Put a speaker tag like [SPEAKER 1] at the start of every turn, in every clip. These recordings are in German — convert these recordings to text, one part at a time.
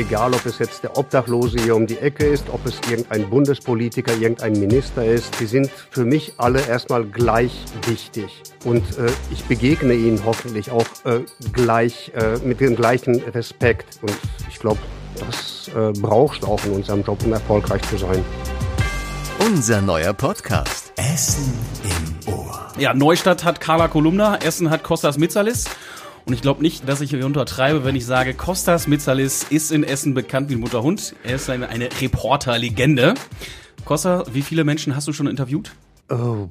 [SPEAKER 1] Egal, ob es jetzt der Obdachlose hier um die Ecke ist, ob es irgendein Bundespolitiker, irgendein Minister ist. Die sind für mich alle erstmal gleich wichtig. Und äh, ich begegne ihnen hoffentlich auch äh, gleich äh, mit dem gleichen Respekt. Und ich glaube, das äh, brauchst du auch in unserem Job, um erfolgreich zu sein.
[SPEAKER 2] Unser neuer Podcast. Essen im Ohr.
[SPEAKER 3] Ja, Neustadt hat Carla Kolumna, Essen hat Kostas Mitzalis. Und ich glaube nicht, dass ich hier untertreibe, wenn ich sage, Kostas Mitzalis ist in Essen bekannt wie Mutterhund. Er ist eine, eine Reporterlegende. Wie viele Menschen hast du schon interviewt?
[SPEAKER 1] Oh,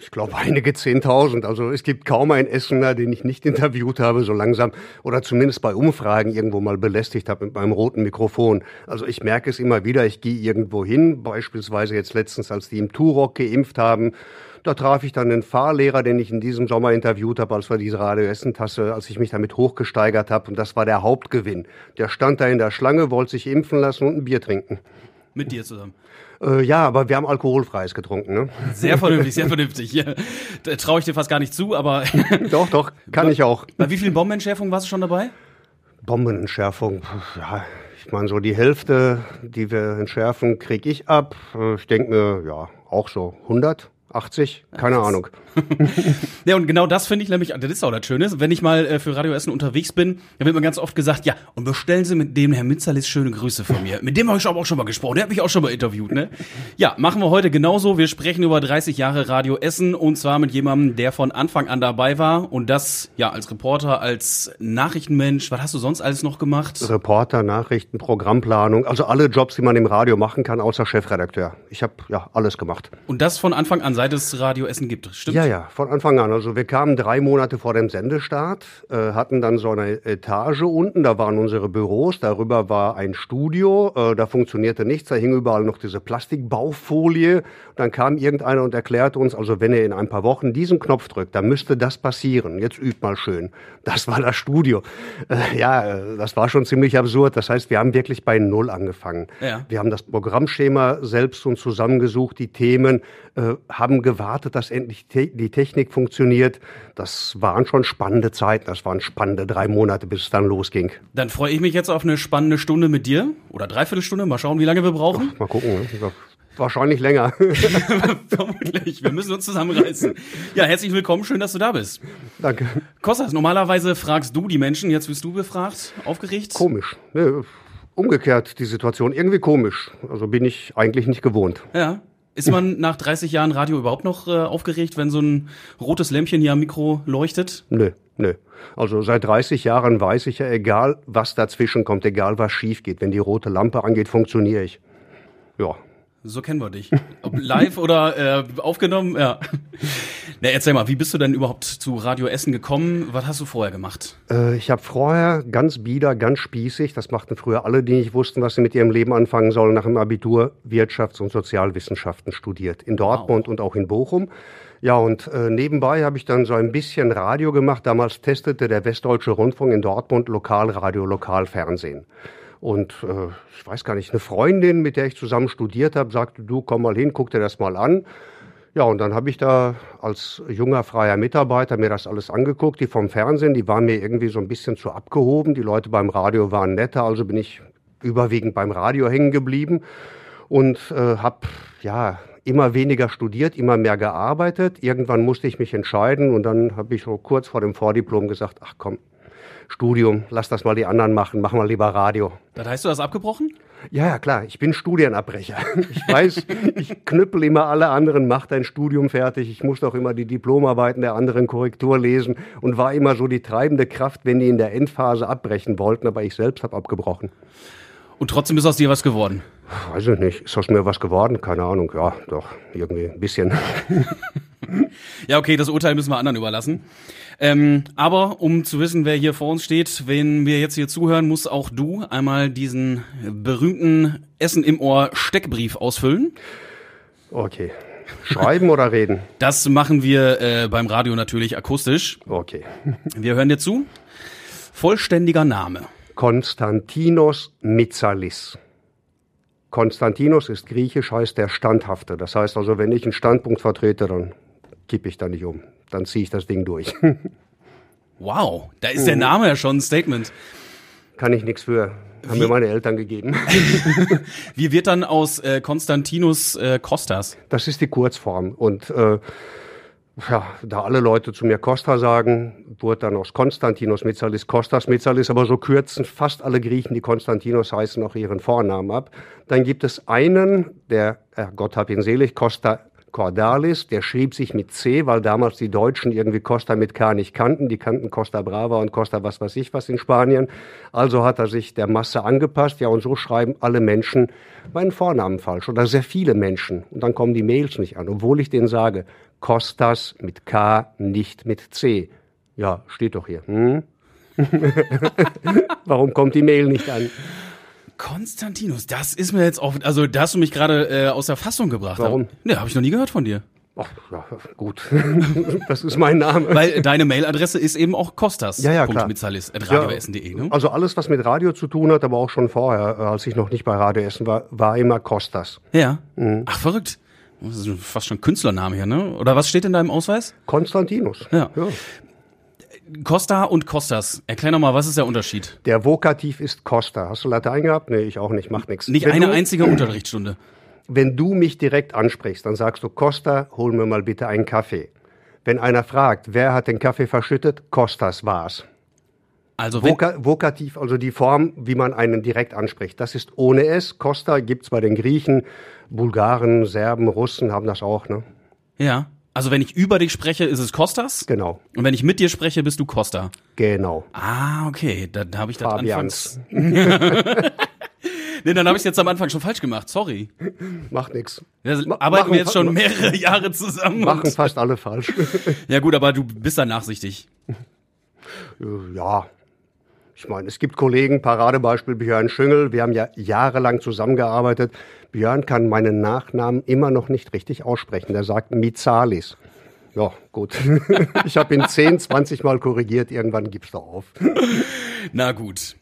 [SPEAKER 1] ich glaube einige Zehntausend. Also es gibt kaum einen Essener, den ich nicht interviewt habe, so langsam oder zumindest bei Umfragen irgendwo mal belästigt habe mit meinem roten Mikrofon. Also ich merke es immer wieder, ich gehe irgendwo hin, beispielsweise jetzt letztens, als die im Turok geimpft haben. Da traf ich dann einen Fahrlehrer, den ich in diesem Sommer interviewt habe, als wir diese Radio Essen-Tasse, als ich mich damit hochgesteigert habe. Und das war der Hauptgewinn. Der stand da in der Schlange, wollte sich impfen lassen und ein Bier trinken.
[SPEAKER 3] Mit dir zusammen.
[SPEAKER 1] Äh, ja, aber wir haben alkoholfreies getrunken. Ne?
[SPEAKER 3] Sehr vernünftig, sehr vernünftig. Ja, da traue ich dir fast gar nicht zu, aber.
[SPEAKER 1] doch, doch, kann ich auch.
[SPEAKER 3] Bei wie vielen Bombenentschärfungen warst du schon dabei?
[SPEAKER 1] Bombenentschärfung, ja, ich meine, so die Hälfte, die wir entschärfen, kriege ich ab. Äh, ich denke mir, ja, auch so 100. 80? Keine Ahnung.
[SPEAKER 3] ja, und genau das finde ich nämlich, das ist auch das Schöne, wenn ich mal äh, für Radio Essen unterwegs bin, dann wird mir ganz oft gesagt, ja, und bestellen Sie mit dem Herrn Mitzalis schöne Grüße von mir. Mit dem habe ich auch schon mal gesprochen, der hat mich auch schon mal interviewt, ne? Ja, machen wir heute genauso. Wir sprechen über 30 Jahre Radio Essen und zwar mit jemandem, der von Anfang an dabei war und das, ja, als Reporter, als Nachrichtenmensch. Was hast du sonst alles noch gemacht?
[SPEAKER 1] Reporter, Nachrichten, Programmplanung, also alle Jobs, die man im Radio machen kann, außer Chefredakteur. Ich habe ja alles gemacht.
[SPEAKER 3] Und das von Anfang an, seit es Radio Essen gibt, stimmt?
[SPEAKER 1] Ja, ja, von Anfang an. Also wir kamen drei Monate vor dem Sendestart, äh, hatten dann so eine Etage unten, da waren unsere Büros, darüber war ein Studio, äh, da funktionierte nichts, da hing überall noch diese Plastikbaufolie. Dann kam irgendeiner und erklärte uns, also wenn ihr in ein paar Wochen diesen Knopf drückt, dann müsste das passieren. Jetzt übt mal schön. Das war das Studio. Äh, ja, das war schon ziemlich absurd. Das heißt, wir haben wirklich bei Null angefangen. Ja. Wir haben das Programmschema selbst uns zusammengesucht, die Themen, äh, haben gewartet, dass endlich die Technik funktioniert. Das waren schon spannende Zeiten. Das waren spannende drei Monate, bis es dann losging.
[SPEAKER 3] Dann freue ich mich jetzt auf eine spannende Stunde mit dir oder dreiviertel Stunde. Mal schauen, wie lange wir brauchen.
[SPEAKER 1] Ach, mal gucken. Ne? Wahrscheinlich länger.
[SPEAKER 3] Vermutlich. Wir müssen uns zusammenreißen. Ja, herzlich willkommen. Schön, dass du da bist.
[SPEAKER 1] Danke.
[SPEAKER 3] Kostas, normalerweise fragst du die Menschen. Jetzt wirst du befragt. Aufgeregt?
[SPEAKER 1] Komisch. Nee, umgekehrt die Situation. Irgendwie komisch. Also bin ich eigentlich nicht gewohnt.
[SPEAKER 3] Ja. Ist man nach 30 Jahren Radio überhaupt noch äh, aufgeregt, wenn so ein rotes Lämpchen hier am Mikro leuchtet?
[SPEAKER 1] Nö, nö. Also seit 30 Jahren weiß ich ja, egal was dazwischen kommt, egal was schief geht, wenn die rote Lampe angeht, funktioniere ich. Ja,
[SPEAKER 3] so kennen wir dich. Ob live oder äh, aufgenommen, ja. Na, erzähl mal, wie bist du denn überhaupt zu Radio Essen gekommen? Was hast du vorher gemacht?
[SPEAKER 1] Äh, ich habe vorher ganz bieder, ganz spießig, das machten früher alle, die nicht wussten, was sie mit ihrem Leben anfangen sollen, nach dem Abitur Wirtschafts- und Sozialwissenschaften studiert. In Dortmund wow. und auch in Bochum. Ja, und äh, nebenbei habe ich dann so ein bisschen Radio gemacht. Damals testete der Westdeutsche Rundfunk in Dortmund Lokalradio, Lokalfernsehen. Und äh, ich weiß gar nicht, eine Freundin, mit der ich zusammen studiert habe, sagte, du komm mal hin, guck dir das mal an. Ja, und dann habe ich da als junger freier Mitarbeiter mir das alles angeguckt. Die vom Fernsehen, die waren mir irgendwie so ein bisschen zu abgehoben. Die Leute beim Radio waren netter, also bin ich überwiegend beim Radio hängen geblieben und äh, habe ja immer weniger studiert, immer mehr gearbeitet. Irgendwann musste ich mich entscheiden und dann habe ich so kurz vor dem Vordiplom gesagt, ach komm, Studium, lass das mal die anderen machen, mach mal lieber Radio.
[SPEAKER 3] Das heißt, du hast abgebrochen?
[SPEAKER 1] Ja, ja, klar, ich bin Studienabbrecher. Ich weiß, ich knüppel immer alle anderen, mach dein Studium fertig. Ich muss doch immer die Diplomarbeiten der anderen Korrektur lesen und war immer so die treibende Kraft, wenn die in der Endphase abbrechen wollten, aber ich selbst habe abgebrochen.
[SPEAKER 3] Und trotzdem ist aus dir was geworden?
[SPEAKER 1] Weiß ich nicht. Ist aus mir was geworden? Keine Ahnung. Ja, doch, irgendwie ein bisschen.
[SPEAKER 3] ja, okay, das Urteil müssen wir anderen überlassen. Ähm, aber um zu wissen, wer hier vor uns steht, wenn wir jetzt hier zuhören, muss auch du einmal diesen berühmten Essen im Ohr Steckbrief ausfüllen.
[SPEAKER 1] Okay. Schreiben oder reden?
[SPEAKER 3] Das machen wir äh, beim Radio natürlich akustisch.
[SPEAKER 1] Okay.
[SPEAKER 3] Wir hören dir zu. Vollständiger Name.
[SPEAKER 1] Konstantinos Mitzalis. Konstantinos ist griechisch, heißt der Standhafte. Das heißt also, wenn ich einen Standpunkt vertrete, dann kippe ich da nicht um. Dann ziehe ich das Ding durch.
[SPEAKER 3] wow, da ist der Name ja schon ein Statement.
[SPEAKER 1] Kann ich nichts für. Haben
[SPEAKER 3] Wie-
[SPEAKER 1] mir meine Eltern gegeben.
[SPEAKER 3] Wie wird dann aus äh, Konstantinus äh, Kostas?
[SPEAKER 1] Das ist die Kurzform. Und äh, ja, da alle Leute zu mir Costa sagen, wurde dann aus Konstantinos Mitzalis Kostas Mitzalis, aber so kürzen fast alle Griechen, die Konstantinos heißen, auch ihren Vornamen ab. Dann gibt es einen, der, äh, Gott hab ihn selig, Costa Cordalis, der schrieb sich mit C, weil damals die Deutschen irgendwie Costa mit K nicht kannten. Die kannten Costa Brava und Costa was weiß ich was in Spanien. Also hat er sich der Masse angepasst. Ja, und so schreiben alle Menschen meinen Vornamen falsch oder sehr viele Menschen. Und dann kommen die Mails nicht an, obwohl ich denen sage, Costas mit K, nicht mit C. Ja, steht doch hier. Hm? Warum kommt die Mail nicht an?
[SPEAKER 3] Konstantinus, das ist mir jetzt auch, also da hast du mich gerade äh, aus der Fassung gebracht.
[SPEAKER 1] Warum?
[SPEAKER 3] Ne, habe ich noch nie gehört von dir.
[SPEAKER 1] Ach, ja, gut. das ist mein Name.
[SPEAKER 3] Weil äh, deine Mailadresse ist eben auch kostas.
[SPEAKER 1] Ja, ja, klar.
[SPEAKER 3] radioessen.de, ne?
[SPEAKER 1] Also alles, was mit Radio zu tun hat, aber auch schon vorher, äh, als ich noch nicht bei Radio Essen war, war immer Costas.
[SPEAKER 3] Ja. Ach, verrückt. Das ist fast schon ein Künstlername hier, ne? Oder was steht in deinem Ausweis?
[SPEAKER 1] Konstantinus.
[SPEAKER 3] Ja. Costa und Kostas. Erklär noch mal, was ist der Unterschied?
[SPEAKER 1] Der Vokativ ist Costa. Hast du Latein gehabt? Nee, ich auch nicht. Macht nichts.
[SPEAKER 3] Nicht
[SPEAKER 1] wenn
[SPEAKER 3] eine
[SPEAKER 1] du,
[SPEAKER 3] einzige Unterrichtsstunde.
[SPEAKER 1] Wenn du mich direkt ansprichst, dann sagst du, Costa, hol mir mal bitte einen Kaffee. Wenn einer fragt, wer hat den Kaffee verschüttet, Kostas war's.
[SPEAKER 3] Also
[SPEAKER 1] Voka Vokativ, also die Form, wie man einen direkt anspricht. Das ist ohne S. Costa gibt's bei den Griechen, Bulgaren, Serben, Russen haben das auch, ne?
[SPEAKER 3] ja. Also wenn ich über dich spreche, ist es Kostas.
[SPEAKER 1] Genau,
[SPEAKER 3] Und wenn ich mit dir spreche, bist du Costa.
[SPEAKER 1] genau.
[SPEAKER 3] Ah, okay. Dann habe ich das
[SPEAKER 1] Fabians.
[SPEAKER 3] anfangs. Nee, dann habe ich jetzt am Anfang schon falsch gemacht. Sorry.
[SPEAKER 1] Macht nix.
[SPEAKER 3] Wir arbeiten
[SPEAKER 1] machen
[SPEAKER 3] wir jetzt schon mehrere Jahre zusammen.
[SPEAKER 1] Machen fast alle falsch.
[SPEAKER 3] ja gut, aber du bist da nachsichtig.
[SPEAKER 1] Ja. Ich meine, es gibt Kollegen, Paradebeispiel Björn Schüngel, wir haben ja jahrelang zusammengearbeitet. Björn kann meinen Nachnamen immer noch nicht richtig aussprechen. Der sagt Mizalis. Ja, gut. Ich habe ihn 10, 20 Mal korrigiert, irgendwann gibt's doch auf.
[SPEAKER 3] Na gut.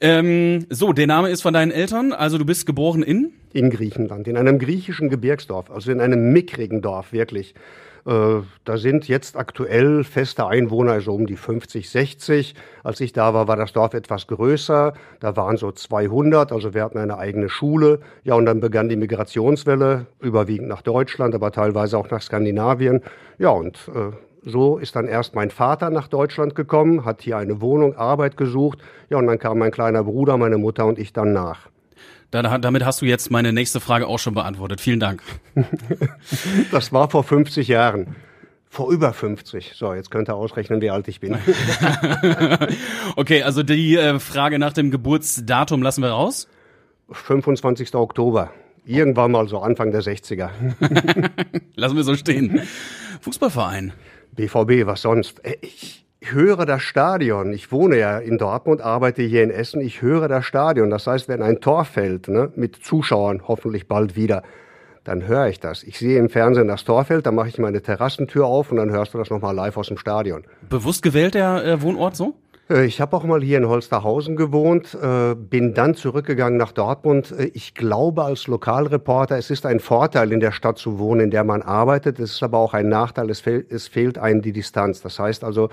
[SPEAKER 3] Ähm, so, der Name ist von deinen Eltern, also du bist geboren in?
[SPEAKER 1] In Griechenland, in einem griechischen Gebirgsdorf, also in einem mickrigen Dorf, wirklich. Äh, da sind jetzt aktuell feste Einwohner so um die 50, 60. Als ich da war, war das Dorf etwas größer. Da waren so 200, also wir hatten eine eigene Schule. Ja, und dann begann die Migrationswelle, überwiegend nach Deutschland, aber teilweise auch nach Skandinavien. Ja, und äh, so ist dann erst mein Vater nach Deutschland gekommen, hat hier eine Wohnung, Arbeit gesucht. Ja, und dann kam mein kleiner Bruder, meine Mutter und ich dann nach.
[SPEAKER 3] Da, damit hast du jetzt meine nächste Frage auch schon beantwortet. Vielen Dank.
[SPEAKER 1] Das war vor 50 Jahren. Vor über 50. So, jetzt könnt ihr ausrechnen, wie alt ich bin.
[SPEAKER 3] Okay, also die äh, Frage nach dem Geburtsdatum lassen wir raus.
[SPEAKER 1] 25. Oktober. Irgendwann mal so Anfang der 60er.
[SPEAKER 3] Lassen wir so stehen. Fußballverein.
[SPEAKER 1] BVB, was sonst? Äh, Ich höre das Stadion. Ich wohne ja in Dortmund, arbeite hier in Essen. Ich höre das Stadion. Das heißt, wenn ein Tor fällt, ne, mit Zuschauern hoffentlich bald wieder, dann höre ich das. Ich sehe im Fernsehen das Tor fällt, dann mache ich meine Terrassentür auf und dann hörst du das nochmal live aus dem Stadion.
[SPEAKER 3] Bewusst gewählt der äh, Wohnort so?
[SPEAKER 1] Äh, Ich habe auch mal hier in Holsterhausen gewohnt, äh, bin dann zurückgegangen nach Dortmund. Äh, Ich glaube als Lokalreporter, es ist ein Vorteil, in der Stadt zu wohnen, in der man arbeitet. Es ist aber auch ein Nachteil, es, fehl, es fehlt einem die Distanz. Das heißt also,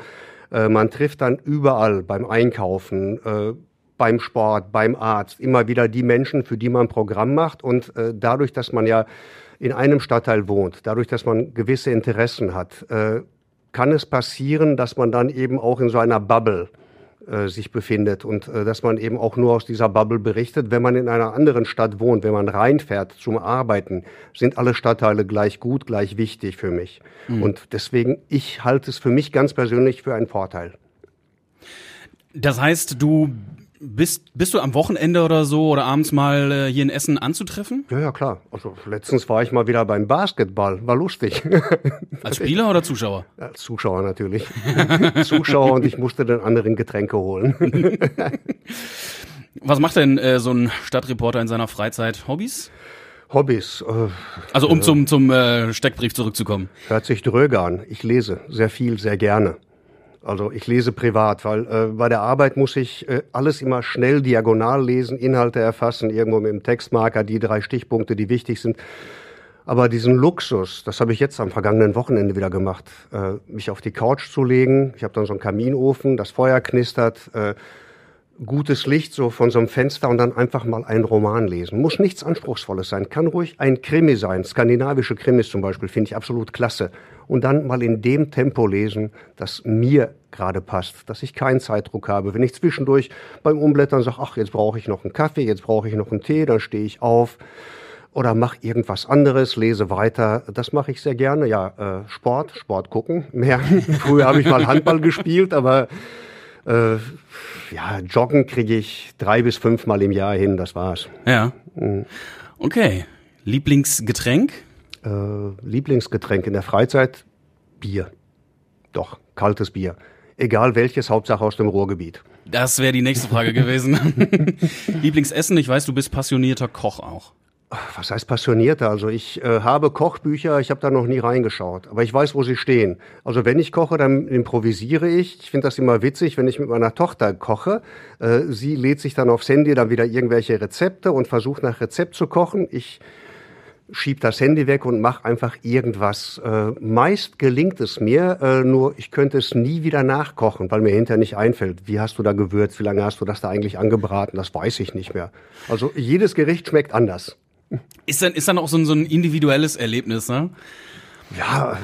[SPEAKER 1] äh, man trifft dann überall beim Einkaufen, äh, beim Sport, beim Arzt immer wieder die Menschen, für die man ein Programm macht. Und äh, dadurch, dass man ja in einem Stadtteil wohnt, dadurch, dass man gewisse Interessen hat, kann es passieren, dass man dann eben auch in so einer Bubble äh, sich befindet und äh, dass man eben auch nur aus dieser Bubble berichtet. Wenn man in einer anderen Stadt wohnt, wenn man reinfährt zum Arbeiten, sind alle Stadtteile gleich gut, gleich wichtig für mich. Und deswegen, ich halte es für mich ganz persönlich für einen Vorteil.
[SPEAKER 3] Das heißt, du bist, bist du am Wochenende oder so oder abends mal äh, hier in Essen anzutreffen?
[SPEAKER 1] Ja, ja, klar. Also letztens war ich mal wieder beim Basketball. War lustig.
[SPEAKER 3] Als Spieler oder Zuschauer?
[SPEAKER 1] Als Zuschauer natürlich. Zuschauer und ich musste den anderen Getränke holen.
[SPEAKER 3] Was macht denn äh, so ein Stadtreporter in seiner Freizeit? Hobbys?
[SPEAKER 1] Hobbys. Äh,
[SPEAKER 3] Also um zum, zum äh, Steckbrief zurückzukommen.
[SPEAKER 1] Hört sich dröge an. Ich lese sehr viel, sehr gerne. Also ich lese privat, weil äh, bei der Arbeit muss ich äh, alles immer schnell diagonal lesen, Inhalte erfassen, irgendwo mit dem Textmarker, die drei Stichpunkte, die wichtig sind. Aber diesen Luxus, das habe ich jetzt am vergangenen Wochenende wieder gemacht, äh, mich auf die Couch zu legen. Ich habe dann so einen Kaminofen, das Feuer knistert, äh, gutes Licht so von so einem Fenster und dann einfach mal einen Roman lesen. Muss nichts Anspruchsvolles sein, kann ruhig ein Krimi sein. Skandinavische Krimis zum Beispiel finde ich absolut klasse. Und dann mal in dem Tempo lesen, das mir gerade passt, dass ich keinen Zeitdruck habe. Wenn ich zwischendurch beim Umblättern sage, ach, jetzt brauche ich noch einen Kaffee, jetzt brauche ich noch einen Tee, dann stehe ich auf oder mache irgendwas anderes, lese weiter. Das mache ich sehr gerne. Ja, äh, Sport, Sport gucken. Mehr. Früher habe ich mal Handball gespielt, aber äh, ja, Joggen kriege ich drei bis fünfmal im Jahr hin. Das war's.
[SPEAKER 3] Ja. Okay. Lieblingsgetränk?
[SPEAKER 1] Äh, Lieblingsgetränk in der Freizeit? Bier. Doch, kaltes Bier. Egal welches, Hauptsache aus dem Ruhrgebiet.
[SPEAKER 3] Das wäre die nächste Frage gewesen. Lieblingsessen? Ich weiß, du bist passionierter Koch auch.
[SPEAKER 1] Was heißt passionierter? Also ich äh, habe Kochbücher, ich habe da noch nie reingeschaut, aber ich weiß, wo sie stehen. Also wenn ich koche, dann improvisiere ich. Ich finde das immer witzig, wenn ich mit meiner Tochter koche. Äh, sie lädt sich dann aufs Handy dann wieder irgendwelche Rezepte und versucht nach Rezept zu kochen. Ich schieb das Handy weg und mache einfach irgendwas. Äh, meist gelingt es mir, äh, nur ich könnte es nie wieder nachkochen, weil mir hinterher nicht einfällt, wie hast du da gewürzt, wie lange hast du das da eigentlich angebraten, das weiß ich nicht mehr. Also jedes Gericht schmeckt anders.
[SPEAKER 3] Ist dann, ist dann auch so ein, so ein individuelles Erlebnis, ne?
[SPEAKER 1] Ja,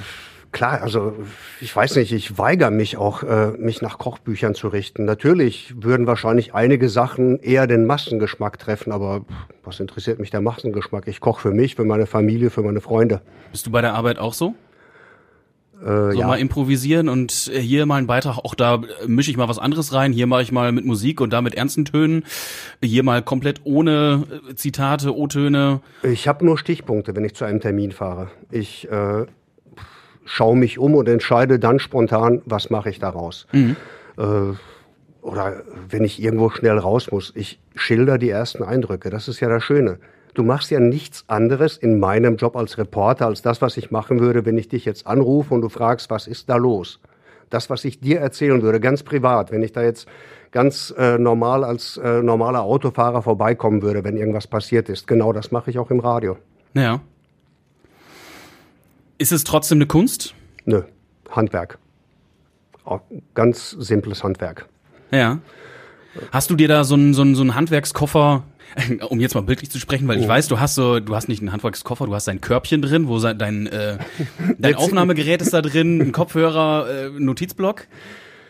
[SPEAKER 1] klar, also ich weiß nicht, ich weigere mich auch, äh, mich nach Kochbüchern zu richten. Natürlich würden wahrscheinlich einige Sachen eher den Massengeschmack treffen, aber was interessiert mich der Massengeschmack? Ich koche für mich, für meine Familie, für meine Freunde.
[SPEAKER 3] Bist du bei der Arbeit auch so?
[SPEAKER 1] Äh,
[SPEAKER 3] So
[SPEAKER 1] ja.
[SPEAKER 3] mal improvisieren und hier mal einen Beitrag, auch da mische ich mal was anderes rein, hier mache ich mal mit Musik und da mit ernsten Tönen, hier mal komplett ohne äh, Zitate, O-Töne.
[SPEAKER 1] Ich habe nur Stichpunkte, wenn ich zu einem Termin fahre. Ich äh, schaue mich um und entscheide dann spontan, was mache ich daraus. Äh, oder wenn ich irgendwo schnell raus muss, ich schilder die ersten Eindrücke. Das ist ja das Schöne. Du machst ja nichts anderes in meinem Job als Reporter als das, was ich machen würde, wenn ich dich jetzt anrufe und du fragst, was ist da los? Das, was ich dir erzählen würde, ganz privat, wenn ich da jetzt ganz äh, normal als äh, normaler Autofahrer vorbeikommen würde, wenn irgendwas passiert ist. Genau das mache ich auch im Radio.
[SPEAKER 3] Ja. Ist es trotzdem eine Kunst?
[SPEAKER 1] Nö, Handwerk. Auch ganz simples Handwerk.
[SPEAKER 3] Ja. Hast du dir da so einen so einen, so einen Handwerkskoffer, um jetzt mal bildlich zu sprechen, weil ich weiß, du hast so, du hast nicht einen Handwerkskoffer, du hast ein Körbchen drin, wo sein- dein äh, dein Aufnahmegerät ist da drin, ein Kopfhörer, äh, Notizblock.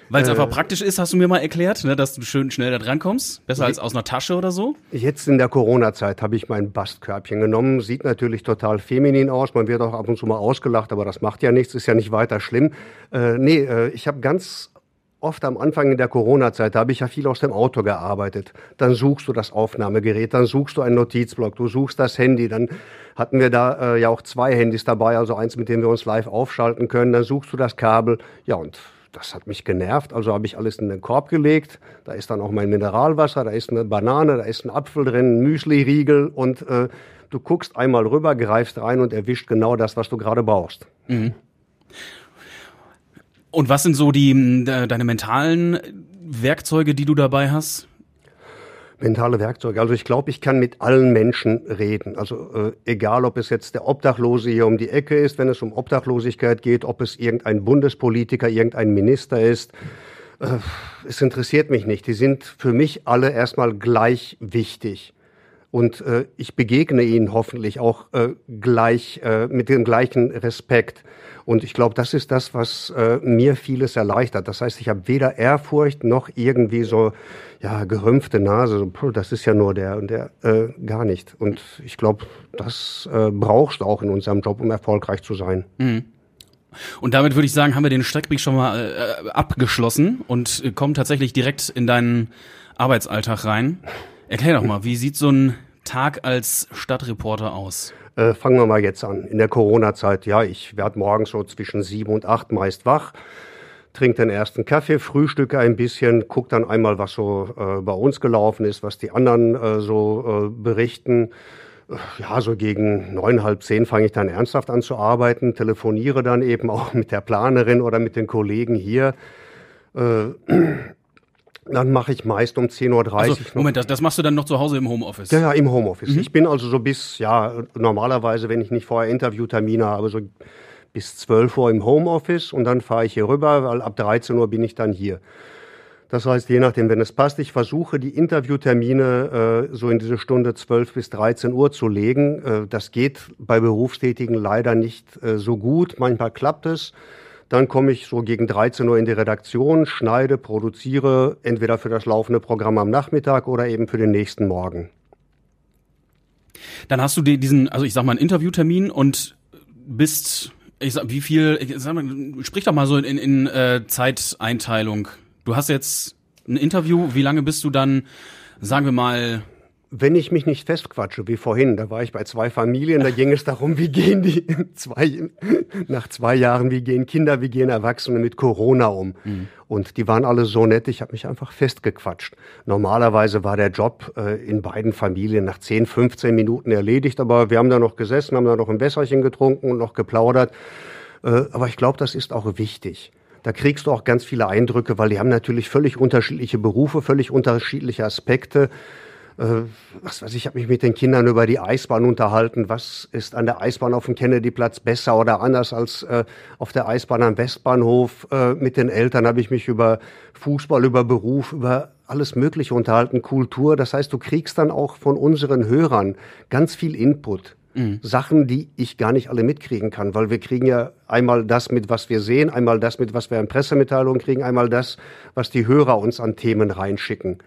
[SPEAKER 3] Weil es einfach praktisch ist, hast du mir mal erklärt, ne, dass du schön schnell da dran kommst, besser als aus einer Tasche oder so.
[SPEAKER 1] Jetzt in der Corona-Zeit habe ich mein Bastkörbchen genommen. Sieht natürlich total feminin aus. Man wird auch ab und zu mal ausgelacht, aber das macht ja nichts, ist ja nicht weiter schlimm. Äh, nee, äh, ich habe ganz oft am Anfang in der Corona-Zeit, da habe ich ja viel aus dem Auto gearbeitet. Dann suchst du das Aufnahmegerät, dann suchst du einen Notizblock, du suchst das Handy, dann hatten wir da äh, ja auch zwei Handys dabei, also eins, mit dem wir uns live aufschalten können, dann suchst du das Kabel. Ja, und das hat mich genervt, also habe ich alles in den Korb gelegt. Da ist dann auch mein Mineralwasser, da ist eine Banane, da ist ein Apfel drin, ein Müsli-Riegel und äh, du guckst einmal rüber, greifst rein und erwischt genau das, was du gerade brauchst.
[SPEAKER 3] Und was sind so die de, deine mentalen Werkzeuge, die du dabei hast?
[SPEAKER 1] Mentale Werkzeuge. Also ich glaube, ich kann mit allen Menschen reden. Also äh, egal, ob es jetzt der Obdachlose hier um die Ecke ist, wenn es um Obdachlosigkeit geht, ob es irgendein Bundespolitiker, irgendein Minister ist. Äh, es interessiert mich nicht. Die sind für mich alle erstmal gleich wichtig. Und äh, ich begegne ihnen hoffentlich auch äh, gleich äh, mit dem gleichen Respekt. Und ich glaube, das ist das, was äh, mir vieles erleichtert. Das heißt, ich habe weder Ehrfurcht noch irgendwie so ja gerümpfte Nase. So, das ist ja nur der und der äh, gar nicht. Und ich glaube, das äh, brauchst du auch in unserem Job, um erfolgreich zu sein.
[SPEAKER 3] Und damit würde ich sagen, haben wir den Streckbrief schon mal äh, abgeschlossen und kommen tatsächlich direkt in deinen Arbeitsalltag rein. Erklär doch mal, wie sieht so ein Tag als Stadtreporter aus?
[SPEAKER 1] Äh, fangen wir mal jetzt an. In der Corona-Zeit, ja, ich werde morgens so zwischen sieben und acht meist wach, trinke den ersten Kaffee, frühstücke ein bisschen, gucke dann einmal, was so äh, bei uns gelaufen ist, was die anderen äh, so äh, berichten. Äh, Ja, so gegen neun, halb zehn fange ich dann ernsthaft an zu arbeiten, telefoniere dann eben auch mit der Planerin oder mit den Kollegen hier. Dann mache ich meist um 10.30 Uhr
[SPEAKER 3] Also, Moment, das, das machst du dann noch zu Hause im Homeoffice?
[SPEAKER 1] ja, ja, im Homeoffice. Ich bin also so bis, ja, normalerweise, wenn ich nicht vorher Interviewtermine habe, so bis 12 Uhr im Homeoffice und dann fahre ich hier rüber, weil ab 13 Uhr bin ich dann hier. Das heißt, je nachdem, wenn es passt, ich versuche die Interviewtermine äh, so in diese Stunde 12 bis 13 Uhr zu legen. Äh, das geht bei Berufstätigen leider nicht äh, so gut. Manchmal klappt es. Dann komme ich so gegen 13 Uhr in die Redaktion, schneide, produziere, entweder für das laufende Programm am Nachmittag oder eben für den nächsten Morgen.
[SPEAKER 3] Dann hast du diesen, also ich sag mal, einen Interviewtermin und bist, ich sag, wie viel, ich sag mal, sprich doch mal so in, in äh, Zeiteinteilung. Du hast jetzt ein Interview, wie lange bist du dann, sagen wir mal,
[SPEAKER 1] wenn ich mich nicht festquatsche, wie vorhin, da war ich bei zwei Familien, da ging es darum, wie gehen die zwei, nach zwei Jahren, wie gehen Kinder, wie gehen Erwachsene mit Corona um. Mhm. Und die waren alle so nett, ich habe mich einfach festgequatscht. Normalerweise war der Job äh, in beiden Familien nach 10, 15 Minuten erledigt, aber wir haben da noch gesessen, haben da noch ein Wässerchen getrunken und noch geplaudert. Äh, aber ich glaube, das ist auch wichtig. Da kriegst du auch ganz viele Eindrücke, weil die haben natürlich völlig unterschiedliche Berufe, völlig unterschiedliche Aspekte äh, was weiß ich, habe mich mit den Kindern über die Eisbahn unterhalten. Was ist an der Eisbahn auf dem Kennedyplatz besser oder anders als äh, auf der Eisbahn am Westbahnhof? Äh, mit den Eltern habe ich mich über Fußball, über Beruf, über alles Mögliche unterhalten, Kultur. Das heißt, du kriegst dann auch von unseren Hörern ganz viel Input. Mhm. Sachen, die ich gar nicht alle mitkriegen kann, weil wir kriegen ja einmal das mit, was wir sehen, einmal das mit, was wir in Pressemitteilungen kriegen, einmal das, was die Hörer uns an Themen reinschicken.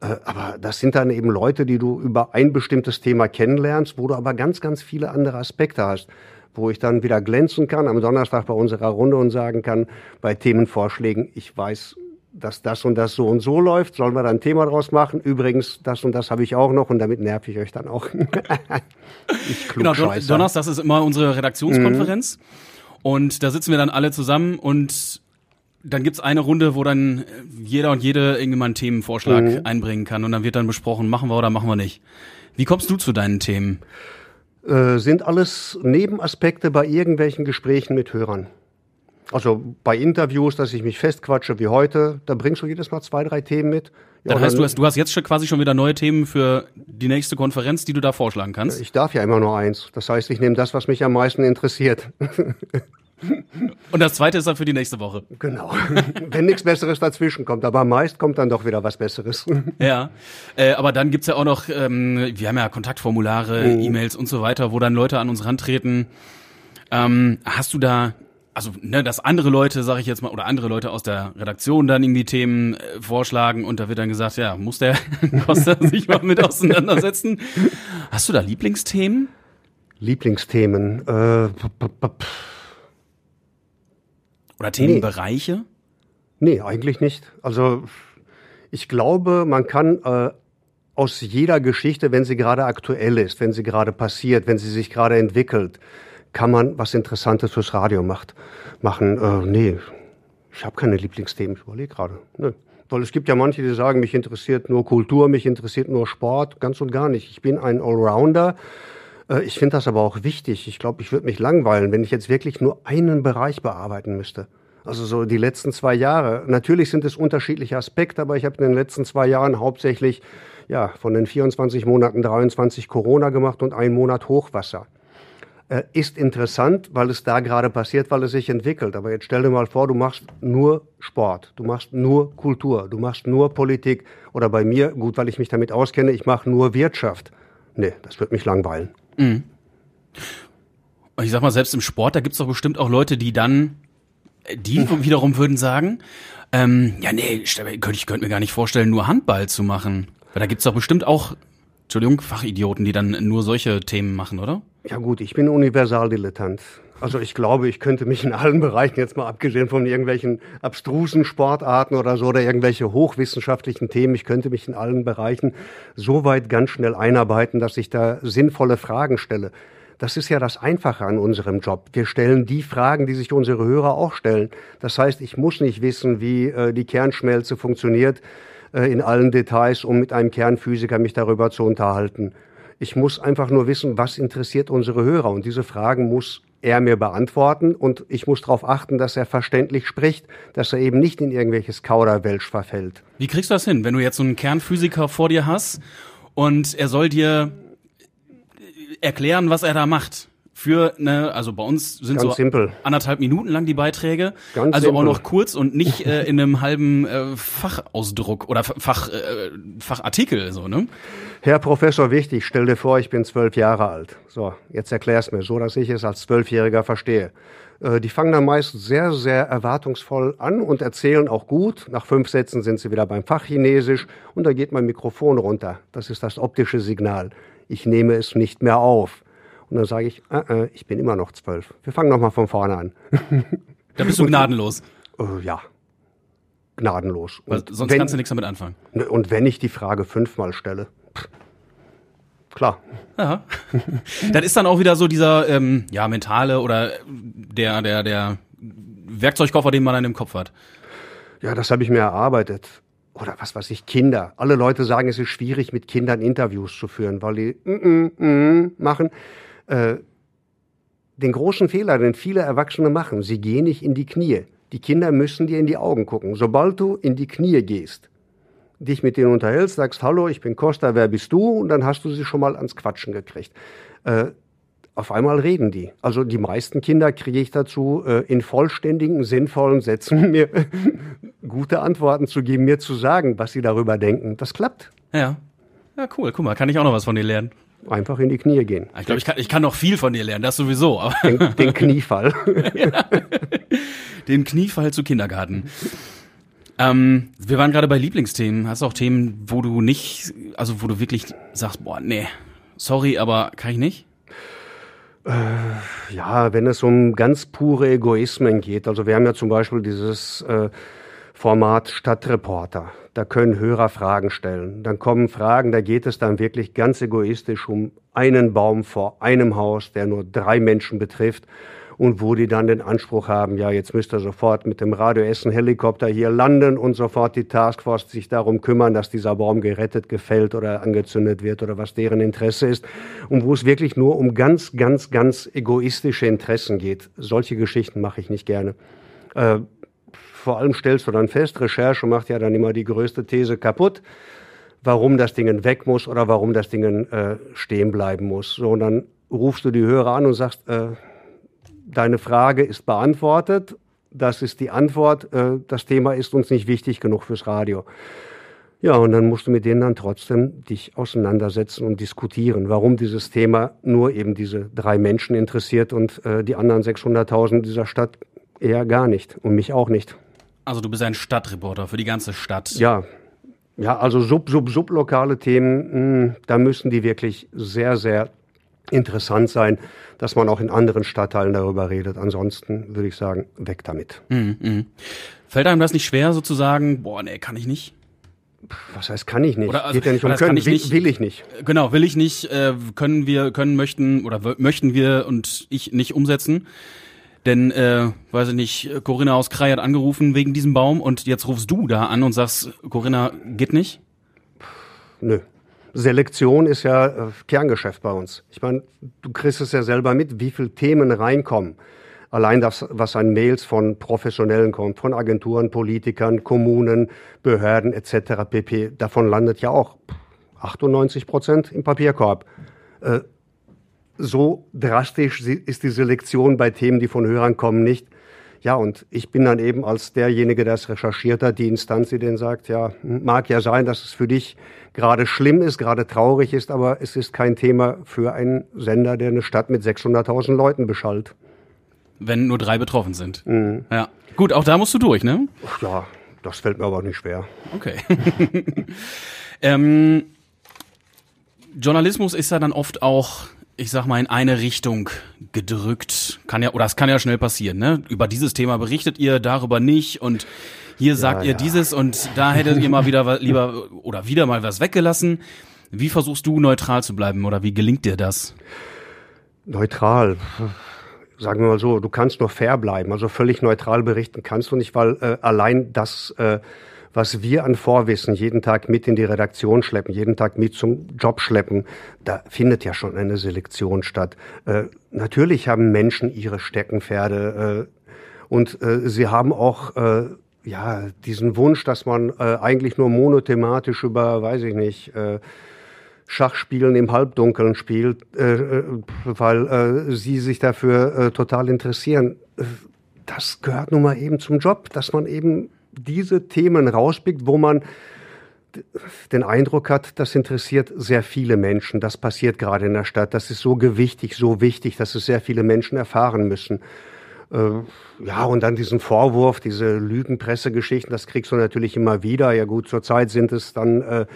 [SPEAKER 1] Äh, aber das sind dann eben Leute, die du über ein bestimmtes Thema kennenlernst, wo du aber ganz, ganz viele andere Aspekte hast, wo ich dann wieder glänzen kann am Donnerstag bei unserer Runde und sagen kann, bei Themenvorschlägen, ich weiß, dass das und das so und so läuft, sollen wir da ein Thema draus machen? Übrigens, das und das habe ich auch noch und damit nerv ich euch dann auch.
[SPEAKER 3] ich genau, Donnerstag ist immer unsere Redaktionskonferenz. Mhm. Und da sitzen wir dann alle zusammen und dann gibt's eine Runde, wo dann jeder und jede irgendwie mal einen Themenvorschlag mhm. einbringen kann und dann wird dann besprochen, machen wir oder machen wir nicht. Wie kommst du zu deinen Themen?
[SPEAKER 1] Äh, sind alles Nebenaspekte bei irgendwelchen Gesprächen mit Hörern. Also bei Interviews, dass ich mich festquatsche wie heute, da bringst du jedes Mal zwei, drei Themen mit.
[SPEAKER 3] Ja, dann heißt, dann, du hast, du hast jetzt schon quasi schon wieder neue Themen für die nächste Konferenz, die du da vorschlagen kannst?
[SPEAKER 1] Ich darf ja immer nur eins. Das heißt, ich nehme das, was mich am meisten interessiert.
[SPEAKER 3] Und das zweite ist dann für die nächste Woche.
[SPEAKER 1] Genau. Wenn nichts Besseres dazwischen kommt. Aber meist kommt dann doch wieder was Besseres.
[SPEAKER 3] Ja. Äh, aber dann gibt's ja auch noch, ähm, wir haben ja Kontaktformulare, mhm. E-Mails und so weiter, wo dann Leute an uns rantreten. Ähm, hast du da, also, ne, dass andere Leute, sage ich jetzt mal, oder andere Leute aus der Redaktion dann irgendwie Themen äh, vorschlagen und da wird dann gesagt, ja, muss der Costa sich mal mit auseinandersetzen. Hast du da Lieblingsthemen?
[SPEAKER 1] Lieblingsthemen? Äh,
[SPEAKER 3] oder Themenbereiche?
[SPEAKER 1] Nee. nee, eigentlich nicht. Also ich glaube, man kann äh, aus jeder Geschichte, wenn sie gerade aktuell ist, wenn sie gerade passiert, wenn sie sich gerade entwickelt, kann man was Interessantes fürs Radio macht, machen. Äh, nee, ich habe keine Lieblingsthemen, ich überlege gerade. Nee. Weil es gibt ja manche, die sagen, mich interessiert nur Kultur, mich interessiert nur Sport, ganz und gar nicht. Ich bin ein Allrounder. Äh, ich finde das aber auch wichtig. Ich glaube, ich würde mich langweilen, wenn ich jetzt wirklich nur einen Bereich bearbeiten müsste. Also so die letzten zwei Jahre. Natürlich sind es unterschiedliche Aspekte, aber ich habe in den letzten zwei Jahren hauptsächlich ja, von den 24 Monaten 23 Corona gemacht und einen Monat Hochwasser. Äh, ist interessant, weil es da gerade passiert, weil es sich entwickelt. Aber jetzt stell dir mal vor, du machst nur Sport, du machst nur Kultur, du machst nur Politik. Oder bei mir, gut, weil ich mich damit auskenne, ich mache nur Wirtschaft. Nee, das wird mich langweilen. Mhm.
[SPEAKER 3] Ich sag mal, selbst im Sport, da gibt's doch bestimmt auch Leute, die dann, die mhm. wiederum würden sagen, ähm, ja, nee, ich könnte mir gar nicht vorstellen, nur Handball zu machen. Weil da gibt's doch bestimmt auch, Entschuldigung, Fachidioten, die dann nur solche Themen machen, oder?
[SPEAKER 1] Ja gut, ich bin Universaldilettant. Also ich glaube, ich könnte mich in allen Bereichen, jetzt mal abgesehen von irgendwelchen abstrusen Sportarten oder so, oder irgendwelche hochwissenschaftlichen Themen, ich könnte mich in allen Bereichen so weit ganz schnell einarbeiten, dass ich da sinnvolle Fragen stelle. Das ist ja das Einfache an unserem Job. Wir stellen die Fragen, die sich unsere Hörer auch stellen. Das heißt, ich muss nicht wissen, wie äh, die Kernschmelze funktioniert äh, in allen Details, um mit einem Kernphysiker mich darüber zu unterhalten. Ich muss einfach nur wissen, was interessiert unsere Hörer. Und diese Fragen muss er mir beantworten und ich muss darauf achten, dass er verständlich spricht, dass er eben nicht in irgendwelches Kauderwelsch verfällt.
[SPEAKER 3] Wie kriegst du das hin, wenn du jetzt so einen Kernphysiker vor dir hast und er soll dir erklären, was er da macht? Für eine, also bei uns sind
[SPEAKER 1] Ganz
[SPEAKER 3] so
[SPEAKER 1] simpel.
[SPEAKER 3] anderthalb Minuten lang die Beiträge.
[SPEAKER 1] Ganz
[SPEAKER 3] also auch
[SPEAKER 1] simpel.
[SPEAKER 3] noch kurz und nicht äh, in einem halben äh, Fachausdruck oder Fach, äh, Fachartikel so, ne?
[SPEAKER 1] Herr Professor Wichtig, stell dir vor, ich bin zwölf Jahre alt. So, jetzt erklär's mir so, dass ich es als Zwölfjähriger verstehe. Äh, Die fangen dann meist sehr, sehr erwartungsvoll an und erzählen auch gut. Nach fünf Sätzen sind sie wieder beim Fachchinesisch und da geht mein Mikrofon runter. Das ist das optische Signal. Ich nehme es nicht mehr auf. Und dann sage ich, äh, äh, ich bin immer noch zwölf. Wir fangen nochmal von vorne an.
[SPEAKER 3] Da bist du gnadenlos.
[SPEAKER 1] Äh, ja, gnadenlos.
[SPEAKER 3] Weil
[SPEAKER 1] Und
[SPEAKER 3] sonst
[SPEAKER 1] wenn-
[SPEAKER 3] kannst du nichts damit anfangen.
[SPEAKER 1] Ne, Und wenn ich die Frage fünfmal stelle, pff, klar,
[SPEAKER 3] Ja. das ist dann auch wieder so dieser ähm, ja mentale oder der der der Werkzeugkoffer, den man dann im Kopf hat.
[SPEAKER 1] ja, das habe ich mir erarbeitet. Oder was weiß ich, Kinder. Alle Leute sagen, es ist schwierig, mit Kindern Interviews zu führen, weil die mm, mm, mm machen. Äh, den großen Fehler, den viele Erwachsene machen, sie gehen nicht in die Knie. Die Kinder müssen dir in die Augen gucken. Sobald du in die Knie gehst, dich mit denen unterhältst, sagst, hallo, ich bin Costa, wer bist du? Und dann hast du sie schon mal ans Quatschen gekriegt. Äh, auf einmal reden die. Also die meisten Kinder kriege ich dazu, äh, in vollständigen, sinnvollen Sätzen mir gute Antworten zu geben, mir zu sagen, was sie darüber denken. Das klappt.
[SPEAKER 3] Ja. Ja, cool. Guck mal, kann ich auch noch was von dir lernen.
[SPEAKER 1] Einfach in die Knie gehen.
[SPEAKER 3] Ich glaube, ich kann, ich kann noch viel von dir lernen, das sowieso.
[SPEAKER 1] Den, den Kniefall.
[SPEAKER 3] den Kniefall zu Kindergarten. Ähm, wir waren gerade bei Lieblingsthemen. Hast du auch Themen, wo du nicht, also wo du wirklich sagst, boah, nee, sorry, aber kann ich nicht?
[SPEAKER 1] Ja, wenn es um ganz pure Egoismen geht. Also wir haben ja zum Beispiel dieses äh, Format Stadtreporter. Da können Hörer Fragen stellen. Dann kommen Fragen, da geht es dann wirklich ganz egoistisch um einen Baum vor einem Haus, der nur drei Menschen betrifft. Und wo die dann den Anspruch haben, ja, jetzt müsst ihr sofort mit dem Radio Essen Helikopter hier landen und sofort die Taskforce sich darum kümmern, dass dieser Baum gerettet, gefällt oder angezündet wird oder was deren Interesse ist. Und wo es wirklich nur um ganz, ganz, ganz egoistische Interessen geht. Solche Geschichten mache ich nicht gerne. Äh, vor allem stellst du dann fest, Recherche macht ja dann immer die größte These kaputt, warum das Ding weg muss oder warum das Ding äh, stehen bleiben muss. So, und dann rufst du die Hörer an und sagst, äh, deine Frage ist beantwortet, das ist die Antwort, äh, das Thema ist uns nicht wichtig genug fürs Radio. Ja, und dann musst du mit denen dann trotzdem dich auseinandersetzen und diskutieren, warum dieses Thema nur eben diese drei Menschen interessiert und äh, die anderen 600.000 dieser Stadt eher gar nicht und mich auch nicht.
[SPEAKER 3] Also du bist ein Stadtreporter für die ganze Stadt.
[SPEAKER 1] Ja, ja, also sub, sub, sublokale Themen, mh, da müssen die wirklich sehr, sehr interessant sein, dass man auch in anderen Stadtteilen darüber redet. Ansonsten würde ich sagen, weg damit.
[SPEAKER 3] Fällt einem das nicht schwer, sozusagen, boah, nee, kann ich nicht?
[SPEAKER 1] Was heißt, kann ich nicht?
[SPEAKER 3] Oder, also,
[SPEAKER 1] Geht ja nicht um können,
[SPEAKER 3] ich
[SPEAKER 1] will,
[SPEAKER 3] nicht.
[SPEAKER 1] will ich nicht.
[SPEAKER 3] Genau, will ich nicht, äh, können wir, können, möchten oder möchten wir und ich nicht umsetzen. Denn, äh, weiß ich nicht, Corinna aus Krei hat angerufen wegen diesem Baum und jetzt rufst du da an und sagst, Corinna, geht nicht?
[SPEAKER 1] Nö. Selektion ist ja äh, Kerngeschäft bei uns. Ich meine, du kriegst es ja selber mit, wie viele Themen reinkommen. Allein das, was an Mails von Professionellen kommt, von Agenturen, Politikern, Kommunen, Behörden etc. pp. Davon landet ja auch 98 Prozent im Papierkorb. Äh, so drastisch ist die Selektion bei Themen, die von Hörern kommen, nicht. Ja, und ich bin dann eben als derjenige, der es recherchiert hat, die Instanz, die den sagt, ja, mag ja sein, dass es für dich gerade schlimm ist, gerade traurig ist, aber es ist kein Thema für einen Sender, der eine Stadt mit 600.000 Leuten beschallt.
[SPEAKER 3] Wenn nur drei betroffen sind.
[SPEAKER 1] Mhm.
[SPEAKER 3] Ja. Gut, auch da musst du durch, ne?
[SPEAKER 1] Ja, das fällt mir aber nicht schwer.
[SPEAKER 3] Okay. ähm, Journalismus ist ja dann oft auch, ich sag mal, in eine Richtung gedrückt. Kann ja, oder es kann ja schnell passieren, ne? Über dieses Thema berichtet ihr, darüber nicht und hier sagt ihr
[SPEAKER 1] ja.
[SPEAKER 3] dieses und da hättet ihr mal wieder lieber oder wieder mal was weggelassen. Wie versuchst du neutral zu bleiben oder wie gelingt dir das?
[SPEAKER 1] Neutral. Sagen wir mal so, du kannst nur fair bleiben. Also völlig neutral berichten kannst du nicht, weil äh, allein das, äh, was wir an Vorwissen jeden Tag mit in die Redaktion schleppen, jeden Tag mit zum Job schleppen, da findet ja schon eine Selektion statt. Äh, natürlich haben Menschen ihre Steckenpferde äh, und äh, sie haben auch äh, ja diesen Wunsch, dass man äh, eigentlich nur monothematisch über, weiß ich nicht, äh, Schachspielen im Halbdunkeln spielt, weil sie sich dafür total interessieren. Das gehört nun mal eben zum Job, dass man eben diese Themen rauspickt, wo man den Eindruck hat, das interessiert sehr viele Menschen. Das passiert gerade in der Stadt. Das ist so gewichtig, so wichtig, dass es sehr viele Menschen erfahren müssen. Äh, ja, und dann diesen Vorwurf, diese Lügenpressegeschichten, das kriegst du natürlich immer wieder. Ja gut, zurzeit sind es dann äh,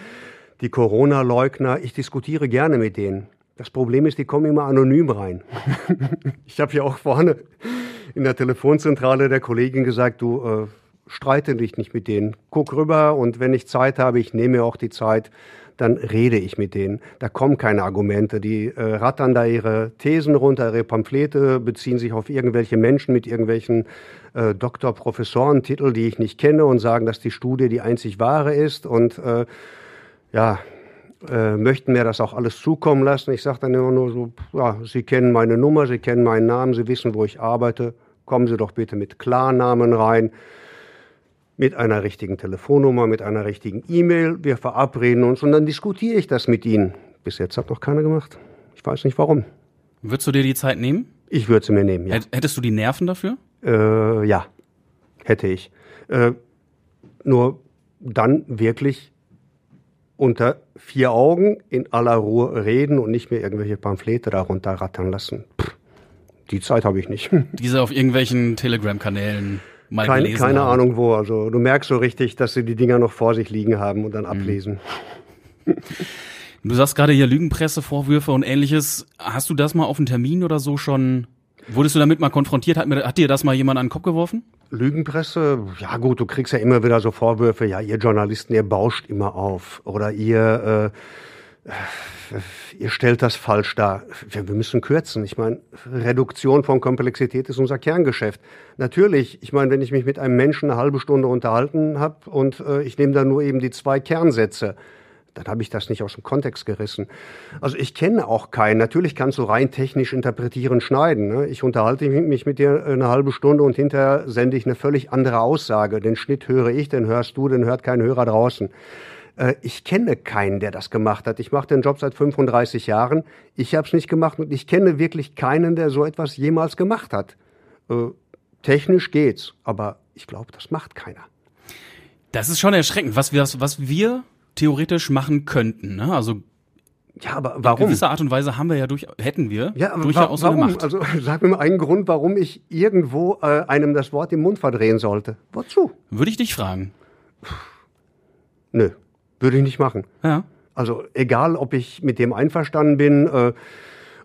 [SPEAKER 1] die Corona-Leugner. Ich diskutiere gerne mit denen. Das Problem ist, die kommen immer anonym rein. ich habe ja auch vorne in der Telefonzentrale der Kollegin gesagt, du äh, streite dich nicht mit denen. Guck rüber und wenn ich Zeit habe, ich nehme mir auch die Zeit, dann rede ich mit denen. Da kommen keine Argumente. Die äh, rattern da ihre Thesen runter, ihre Pamphlete, beziehen sich auf irgendwelche Menschen mit irgendwelchen äh, Doktor, Professorentitel, die ich nicht kenne und sagen, dass die Studie die einzig wahre ist und äh, ja, äh, möchten mir das auch alles zukommen lassen. Ich sage dann immer nur so, ja, Sie kennen meine Nummer, Sie kennen meinen Namen, Sie wissen, wo ich arbeite. Kommen Sie doch bitte mit Klarnamen rein mit einer richtigen Telefonnummer, mit einer richtigen E-Mail. Wir verabreden uns und dann diskutiere ich das mit Ihnen. Bis jetzt hat noch keiner gemacht. Ich weiß nicht warum.
[SPEAKER 3] Würdest du dir die Zeit nehmen?
[SPEAKER 1] Ich würde sie mir nehmen, ja.
[SPEAKER 3] Hättest du die Nerven dafür?
[SPEAKER 1] Äh, ja, hätte ich. Äh, nur dann wirklich unter vier Augen in aller Ruhe reden und nicht mehr irgendwelche Pamphlete darunter rattern lassen. Pff, die Zeit habe ich nicht.
[SPEAKER 3] Diese auf irgendwelchen Telegram-Kanälen mal
[SPEAKER 1] Kein,
[SPEAKER 3] gelesen
[SPEAKER 1] Keine
[SPEAKER 3] haben.
[SPEAKER 1] Ahnung wo. Also du merkst so richtig, dass sie die Dinger noch vor sich liegen haben und dann ablesen.
[SPEAKER 3] Du sagst gerade hier Lügenpresse, Vorwürfe und ähnliches. Hast du das mal auf einen Termin oder so schon? Wurdest du damit mal konfrontiert? Hat, mir, hat dir das mal jemand an den Kopf geworfen?
[SPEAKER 1] Lügenpresse, ja gut, du kriegst ja immer wieder so Vorwürfe, ja, ihr Journalisten, ihr bauscht immer auf. Oder ihr, äh, ihr stellt das falsch dar. Wir, müssen kürzen. Ich meine, Reduktion von Komplexität ist unser Kerngeschäft. Natürlich, ich meine, wenn ich mich mit einem Menschen eine halbe Stunde unterhalten habe und äh, ich nehme da nur eben die zwei Kernsätze, dann habe ich das nicht aus dem Kontext gerissen. Also ich kenne auch keinen. Natürlich kannst du rein technisch interpretieren, schneiden. Ne? Ich unterhalte mich mit dir eine halbe Stunde und hinterher sende ich eine völlig andere Aussage. Den Schnitt höre ich, den hörst du, den hört kein Hörer draußen. Äh, ich kenne keinen, der das gemacht hat. Ich mache den Job seit 35 Jahren. Ich habe es nicht gemacht und ich kenne wirklich keinen, der so etwas jemals gemacht hat. Äh, technisch geht's, aber ich glaube, das macht keiner.
[SPEAKER 3] Das ist schon erschreckend, was wir, was wir theoretisch machen könnten. Ne? Also
[SPEAKER 1] ja, aber
[SPEAKER 3] in
[SPEAKER 1] warum?
[SPEAKER 3] gewisser Art und Weise haben wir ja durch, hätten wir
[SPEAKER 1] Ja, aber
[SPEAKER 3] durchaus
[SPEAKER 1] wa
[SPEAKER 3] eine
[SPEAKER 1] warum?
[SPEAKER 3] Macht.
[SPEAKER 1] Also sag mir mal einen Grund, warum ich irgendwo äh, einem das Wort im Mund verdrehen sollte. Wozu?
[SPEAKER 3] Würde ich dich fragen.
[SPEAKER 1] Nö, würde ich nicht machen.
[SPEAKER 3] Ja.
[SPEAKER 1] Also egal, ob ich mit dem einverstanden bin, äh,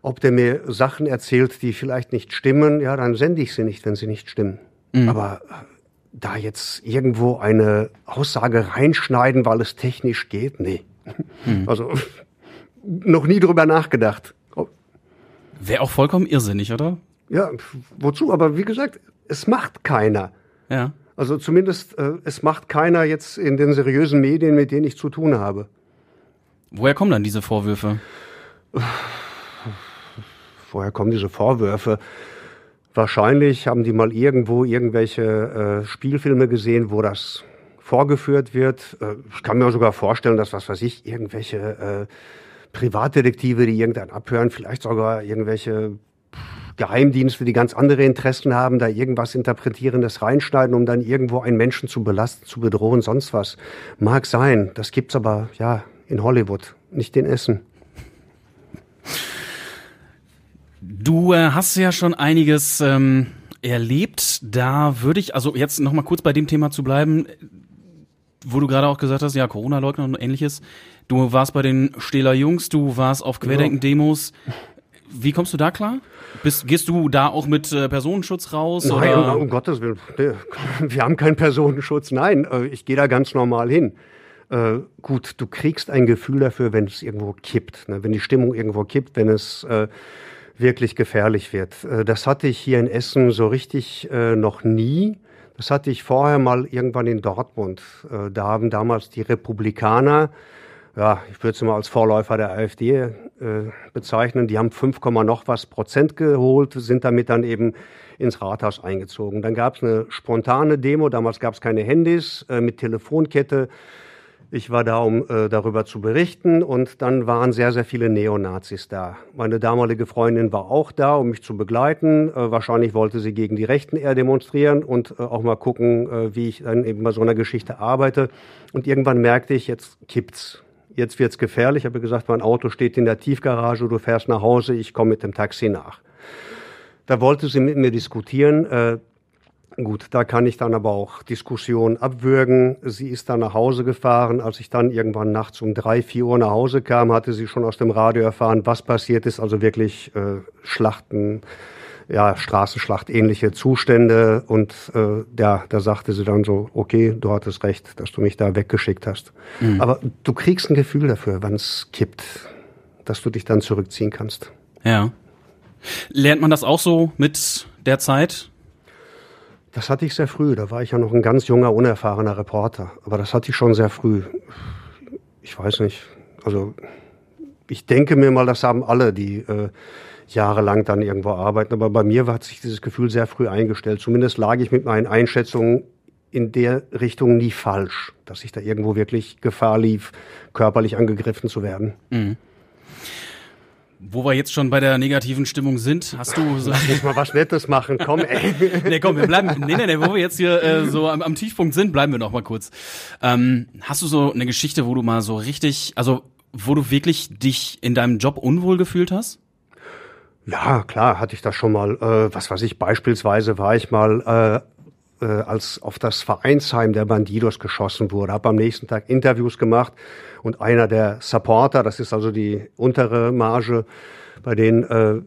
[SPEAKER 1] ob der mir Sachen erzählt, die vielleicht nicht stimmen, ja, dann sende ich sie nicht, wenn sie nicht stimmen. Aber äh, da jetzt irgendwo eine Aussage reinschneiden, weil es technisch geht, nee. Also noch nie drüber nachgedacht. Oh,
[SPEAKER 3] Wäre auch vollkommen irrsinnig, oder?
[SPEAKER 1] Ja, wozu? Aber wie gesagt, es macht keiner.
[SPEAKER 3] Ja.
[SPEAKER 1] Also zumindest, äh, es macht keiner jetzt in den seriösen Medien, mit denen ich zu tun habe.
[SPEAKER 3] Woher kommen dann diese Vorwürfe?
[SPEAKER 1] Woher kommen diese Vorwürfe? Wahrscheinlich haben die mal irgendwo irgendwelche äh, Spielfilme gesehen, wo das vorgeführt wird. Äh, ich kann mir sogar vorstellen, dass, was weiß ich, irgendwelche äh, Privatdetektive, die irgendeinen abhören, vielleicht sogar irgendwelche Geheimdienste, die ganz andere Interessen haben, da irgendwas Interpretierendes reinschneiden, um dann irgendwo einen Menschen zu belasten, zu bedrohen, sonst was. Mag sein. Das gibt's aber, ja, in Hollywood, nicht in Essen.
[SPEAKER 3] Du äh, hast ja schon einiges ähm, erlebt. Da würde ich, also jetzt noch mal kurz bei dem Thema zu bleiben, wo du gerade auch gesagt hast, ja, Corona-Leugner und ähnliches. Du warst bei den Stähler Jungs, du warst auf Querdenken-Demos. Wie kommst du da klar? Bist, gehst du da auch mit äh, Personenschutz raus?
[SPEAKER 1] Nein,
[SPEAKER 3] oder?
[SPEAKER 1] um Gottes Willen. Wir haben keinen Personenschutz. Nein, äh, ich gehe da ganz normal hin. Äh, gut, du kriegst ein Gefühl dafür, wenn es irgendwo kippt, ne? wenn die Stimmung irgendwo kippt, wenn es äh, wirklich gefährlich wird. Äh, das hatte ich hier in Essen so richtig äh, noch nie. Das hatte ich vorher mal irgendwann in Dortmund. Da haben damals die Republikaner, ja, ich würde sie mal als Vorläufer der AfD äh, bezeichnen, die haben 5, noch was Prozent geholt, sind damit dann eben ins Rathaus eingezogen. Dann gab es eine spontane Demo, damals gab es keine Handys, äh, mit Telefonkette. Ich war da, um äh, darüber zu berichten und dann waren sehr, sehr viele Neonazis da. Meine damalige Freundin war auch da, um mich zu begleiten. Äh, wahrscheinlich wollte sie gegen die Rechten eher demonstrieren und äh, auch mal gucken, äh, wie ich dann eben bei so einer Geschichte arbeite. Und irgendwann merkte ich, jetzt kippt's. Jetzt wird's gefährlich. Ich habe gesagt, mein Auto steht in der Tiefgarage, du fährst nach Hause, ich komme mit dem Taxi nach. Da wollte sie mit mir diskutieren. Äh, Gut, da kann ich dann aber auch Diskussionen abwürgen. Sie ist dann nach Hause gefahren. Als ich dann irgendwann nachts um drei, vier Uhr nach Hause kam, hatte sie schon aus dem Radio erfahren, was passiert ist. Also wirklich äh, Schlachten, ja, Straßenschlacht ähnliche Zustände. Und äh, ja, da sagte sie dann so, okay, du hattest recht, dass du mich da weggeschickt hast. Mhm. Aber du kriegst ein Gefühl dafür, wann es kippt, dass du dich dann zurückziehen kannst.
[SPEAKER 3] Ja. Lernt man das auch so mit der Zeit?
[SPEAKER 1] Das hatte ich sehr früh. Da war ich ja noch ein ganz junger, unerfahrener Reporter. Aber das hatte ich schon sehr früh. Ich weiß nicht. Also ich denke mir mal, das haben alle, die äh, jahrelang dann irgendwo arbeiten. Aber bei mir hat sich dieses Gefühl sehr früh eingestellt. Zumindest lag ich mit meinen Einschätzungen in der Richtung nie falsch, dass ich da irgendwo wirklich Gefahr lief, körperlich angegriffen zu werden. Mhm.
[SPEAKER 3] Wo wir jetzt schon bei der negativen Stimmung sind, hast du so.
[SPEAKER 1] Lass mich mal was Nettes machen, komm, ey.
[SPEAKER 3] nee, komm, wir bleiben. Nee, nee, nee, wo wir jetzt hier äh, so am, am Tiefpunkt sind, bleiben wir noch mal kurz. Ähm, hast du so eine Geschichte, wo du mal so richtig, also wo du wirklich dich in deinem Job unwohl gefühlt hast?
[SPEAKER 1] Ja, klar, hatte ich das schon mal. Äh, was weiß ich, beispielsweise war ich mal äh, äh, als auf das Vereinsheim der Bandidos geschossen wurde, habe am nächsten Tag Interviews gemacht und einer der Supporter, das ist also die untere Marge, bei denen, äh,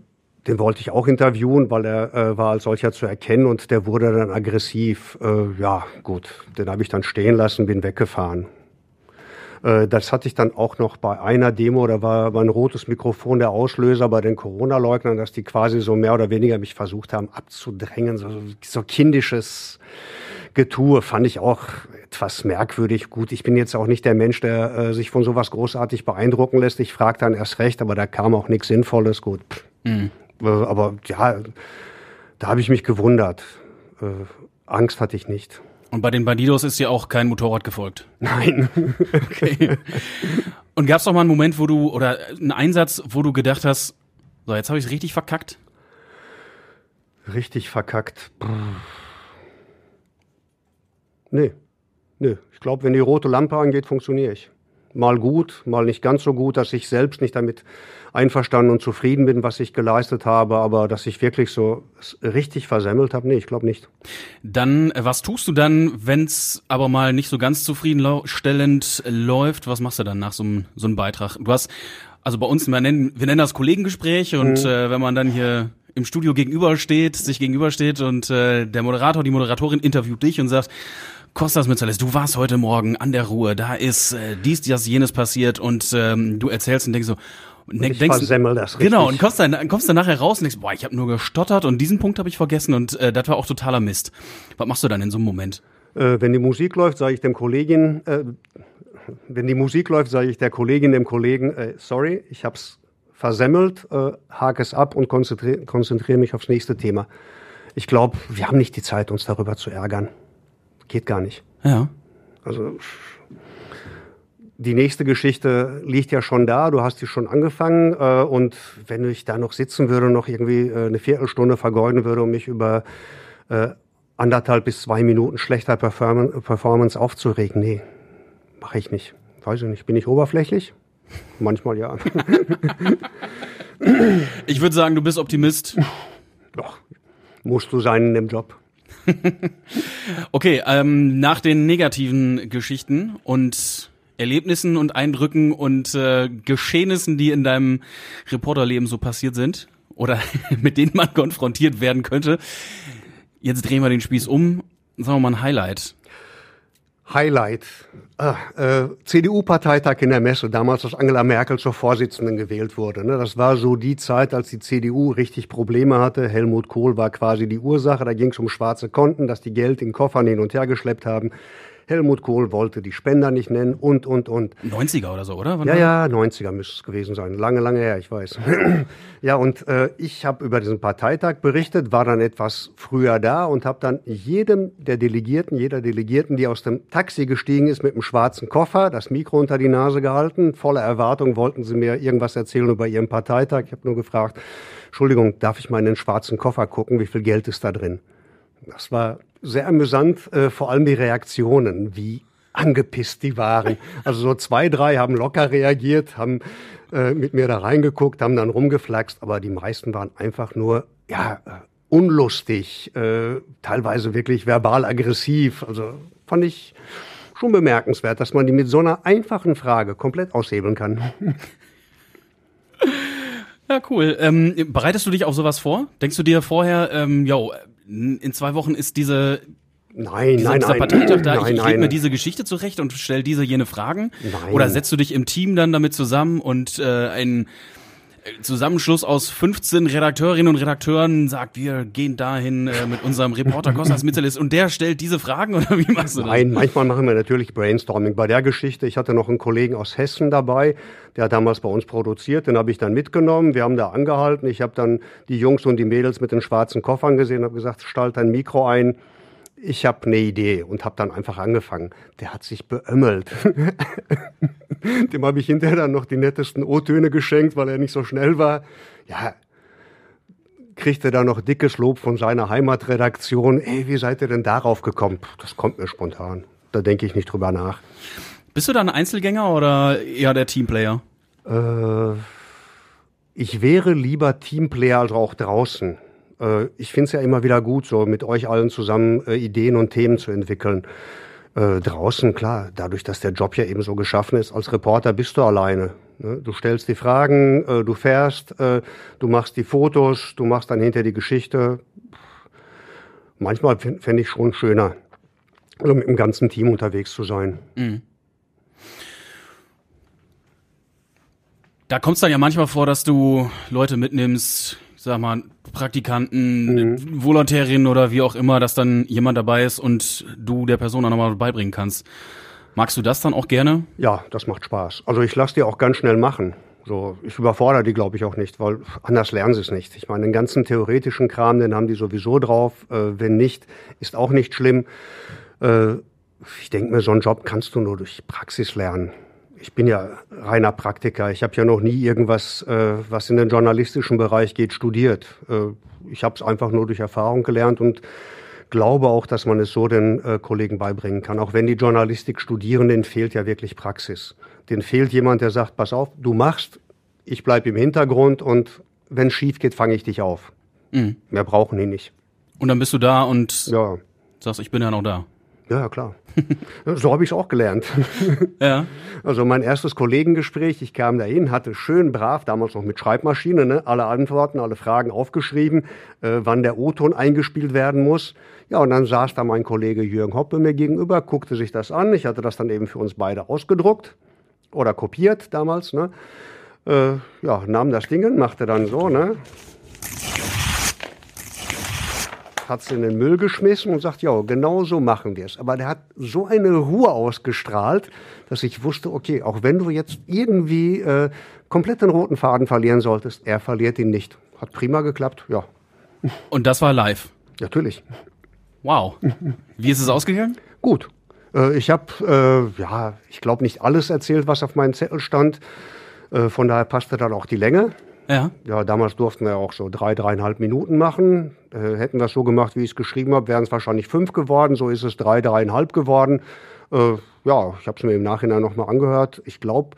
[SPEAKER 1] den wollte ich auch interviewen, weil er äh, war als solcher zu erkennen und der wurde dann aggressiv. Äh, ja, gut, den habe ich dann stehen lassen, bin weggefahren. Äh, das hatte ich dann auch noch bei einer Demo, da war, war ein rotes Mikrofon der Auslöser bei den Corona-Leugnern, dass die quasi so mehr oder weniger mich versucht haben abzudrängen, so, so kindisches Getue fand ich auch etwas merkwürdig. Gut, ich bin jetzt auch nicht der Mensch, der äh, sich von sowas großartig beeindrucken lässt. Ich frage dann erst recht, aber da kam auch nichts Sinnvolles. Gut. Mhm. Äh, aber ja, da habe ich mich gewundert. Äh, Angst hatte ich nicht.
[SPEAKER 3] Und bei den Bandidos ist dir auch kein Motorrad gefolgt?
[SPEAKER 1] Nein.
[SPEAKER 3] okay. Und gab es doch mal einen Moment, wo du, oder einen Einsatz, wo du gedacht hast, so, jetzt habe ich es richtig verkackt?
[SPEAKER 1] Richtig verkackt. Nee. Nö, ich glaube, wenn die rote Lampe angeht, funktioniere ich. Mal gut, mal nicht ganz so gut, dass ich selbst nicht damit einverstanden und zufrieden bin, was ich geleistet habe, aber dass ich wirklich so richtig versemmelt habe, nee, ich glaube nicht.
[SPEAKER 3] Dann, äh, was tust du dann, wenn es aber mal nicht so ganz zufriedenstellend läuft? Was machst du dann nach so einem so einem Beitrag? Du hast, also bei uns, wir nennen, wir nennen das Kollegengespräch und mhm. äh, wenn man dann hier im Studio gegenübersteht, sich gegenübersteht und äh, der Moderator, die Moderatorin interviewt dich und sagt, Kostas Mützalis, du warst heute Morgen an der Ruhe, da ist äh, dies, das, jenes passiert und ähm, du erzählst und denkst so,
[SPEAKER 1] und ich denkst, versemmel das
[SPEAKER 3] richtig. Genau, und kommst dann, kommst dann nachher raus und denkst, boah, ich habe nur gestottert und diesen Punkt habe ich vergessen und äh, das war auch totaler Mist. Was machst du dann in so einem Moment?
[SPEAKER 1] Äh, wenn die Musik läuft, sage ich dem Kollegin, äh, wenn die Musik läuft, sage ich der Kollegin, dem Kollegen, äh, sorry, ich hab's versemmelt, äh, hake es ab und konzentriere konzentrier mich aufs nächste Thema. Ich glaube, wir haben nicht die Zeit, uns darüber zu ärgern. Geht gar nicht.
[SPEAKER 3] Ja.
[SPEAKER 1] Also die nächste Geschichte liegt ja schon da, du hast sie schon angefangen äh, und wenn ich da noch sitzen würde, noch irgendwie äh, eine Viertelstunde vergeuden würde, um mich über äh, anderthalb bis zwei Minuten schlechter Perform Performance aufzuregen, nee, mache ich nicht. Weiß ich nicht, bin ich oberflächlich? Manchmal ja.
[SPEAKER 3] ich würde sagen, du bist Optimist.
[SPEAKER 1] Doch, musst du sein in dem Job.
[SPEAKER 3] okay, ähm, nach den negativen Geschichten und Erlebnissen und Eindrücken und äh, Geschehnissen, die in deinem Reporterleben so passiert sind oder mit denen man konfrontiert werden könnte. Jetzt drehen wir den Spieß um. Sagen wir mal ein Highlight.
[SPEAKER 1] Highlight. Ah, äh, CDU-Parteitag in der Messe, damals als Angela Merkel zur Vorsitzenden gewählt wurde. Ne? Das war so die Zeit, als die CDU richtig Probleme hatte. Helmut Kohl war quasi die Ursache. Da ging es um schwarze Konten, dass die Geld in Koffern hin und her geschleppt haben. Helmut Kohl wollte die Spender nicht nennen und, und, und.
[SPEAKER 3] 90er oder so, oder?
[SPEAKER 1] Wann ja, ja, 90er müsste es gewesen sein. Lange, lange her, ich weiß. ja, und äh, ich habe über diesen Parteitag berichtet, war dann etwas früher da und habe dann jedem der Delegierten, jeder Delegierten, die aus dem Taxi gestiegen ist mit einem schwarzen Koffer, das Mikro unter die Nase gehalten. Voller Erwartung wollten sie mir irgendwas erzählen über ihren Parteitag. Ich habe nur gefragt, Entschuldigung, darf ich mal in den schwarzen Koffer gucken? Wie viel Geld ist da drin? Das war sehr amüsant, äh, vor allem die Reaktionen, wie angepisst die waren. Also so zwei, drei haben locker reagiert, haben äh, mit mir da reingeguckt, haben dann rumgeflaxt, aber die meisten waren einfach nur, ja, äh, unlustig, äh, teilweise wirklich verbal aggressiv. Also fand ich schon bemerkenswert, dass man die mit so einer einfachen Frage komplett aushebeln kann.
[SPEAKER 3] Ja, cool. Ähm, bereitest du dich auf sowas vor? Denkst du dir vorher, ähm, jo, in zwei Wochen ist diese
[SPEAKER 1] Nein,
[SPEAKER 3] dieser,
[SPEAKER 1] nein,
[SPEAKER 3] dieser
[SPEAKER 1] nein.
[SPEAKER 3] Parteitag da,
[SPEAKER 1] nein,
[SPEAKER 3] ich
[SPEAKER 1] nein.
[SPEAKER 3] mir diese Geschichte zurecht und stell diese jene Fragen?
[SPEAKER 1] Nein.
[SPEAKER 3] Oder setzt du dich im Team dann damit zusammen und äh, ein Zusammenschluss aus 15 Redakteurinnen und Redakteuren sagt, wir gehen dahin äh, mit unserem Reporter Kostas Mitzelis und der stellt diese Fragen oder wie machst du das?
[SPEAKER 1] Nein, manchmal machen wir natürlich Brainstorming. Bei der Geschichte, ich hatte noch einen Kollegen aus Hessen dabei, der hat damals bei uns produziert, den habe ich dann mitgenommen. Wir haben da angehalten. Ich habe dann die Jungs und die Mädels mit den schwarzen Koffern gesehen, habe gesagt, stell dein Mikro ein. Ich habe eine Idee und habe dann einfach angefangen. Der hat sich beömmelt. Dem habe ich hinterher dann noch die nettesten O-Töne geschenkt, weil er nicht so schnell war. Ja, kriegte da noch dickes Lob von seiner Heimatredaktion. Ey, wie seid ihr denn darauf gekommen? Das kommt mir spontan. Da denke ich nicht drüber nach.
[SPEAKER 3] Bist du da ein Einzelgänger oder eher der Teamplayer?
[SPEAKER 1] Äh, ich wäre lieber Teamplayer als auch draußen. Äh, ich finde es ja immer wieder gut, so mit euch allen zusammen äh, Ideen und Themen zu entwickeln. Äh, draußen, klar, dadurch, dass der Job ja eben so geschaffen ist, als Reporter bist du alleine. Ne? Du stellst die Fragen, äh, du fährst, äh, du machst die Fotos, du machst dann hinter die Geschichte. Manchmal fände ich schon schöner, also mit dem ganzen Team unterwegs zu sein.
[SPEAKER 3] Da kommt es dann ja manchmal vor, dass du Leute mitnimmst, sag mal, Praktikanten, Volontärinnen oder wie auch immer, dass dann jemand dabei ist und du der Person dann nochmal beibringen kannst. Magst du das dann auch gerne?
[SPEAKER 1] Ja, das macht Spaß. Also ich lasse die auch ganz schnell machen. So, ich überfordere die, glaube ich, auch nicht, weil anders lernen sie es nicht. Ich meine, den ganzen theoretischen Kram, den haben die sowieso drauf. Äh, wenn nicht, ist auch nicht schlimm. Äh, ich denke mir, so einen Job kannst du nur durch Praxis lernen. Ich bin ja reiner Praktiker. Ich habe ja noch nie irgendwas, äh, was in den journalistischen Bereich geht, studiert. Äh, ich habe es einfach nur durch Erfahrung gelernt und glaube auch, dass man es so den äh, Kollegen beibringen kann. Auch wenn die Journalistik studieren, denen fehlt ja wirklich Praxis. Denen fehlt jemand, der sagt, pass auf, du machst, ich bleib im Hintergrund und wenn schief geht, fange ich dich auf. Mehr brauchen die nicht.
[SPEAKER 3] Und dann bist du da und
[SPEAKER 1] Ja,
[SPEAKER 3] sagst, ich bin ja noch da.
[SPEAKER 1] ja, klar. So habe ich es auch gelernt.
[SPEAKER 3] Ja.
[SPEAKER 1] Also mein erstes Kollegengespräch, ich kam dahin, hatte schön brav, damals noch mit Schreibmaschine, ne, alle Antworten, alle Fragen aufgeschrieben, äh, wann der O-Ton eingespielt werden muss. Ja, und dann saß da mein Kollege Jürgen Hoppe mir gegenüber, guckte sich das an. Ich hatte das dann eben für uns beide ausgedruckt oder kopiert damals. Ne. Äh, ja, nahm das Ding, machte dann so, ne, hat es in den Müll geschmissen und sagt, ja, genau so machen wir es. Aber der hat so eine Ruhe ausgestrahlt, dass ich wusste, okay, auch wenn du jetzt irgendwie äh, komplett den roten Faden verlieren solltest, er verliert ihn nicht. Hat prima geklappt, ja,
[SPEAKER 3] Und das war live.
[SPEAKER 1] natürlich.
[SPEAKER 3] Wow. Wie ist es ausgegangen?
[SPEAKER 1] Gut. Äh, ich habe, äh, ja, ich glaube nicht alles erzählt, was auf meinem Zettel stand. Äh, von daher passte dann auch die Länge.
[SPEAKER 3] Ja.
[SPEAKER 1] Ja, damals durften wir auch so drei, dreieinhalb Minuten machen. Äh, hätten wir es so gemacht, wie ich es geschrieben habe, wären es wahrscheinlich fünf geworden. So ist es drei, dreieinhalb geworden. Äh, ja, ich habe es mir im Nachhinein nochmal angehört. Ich glaube,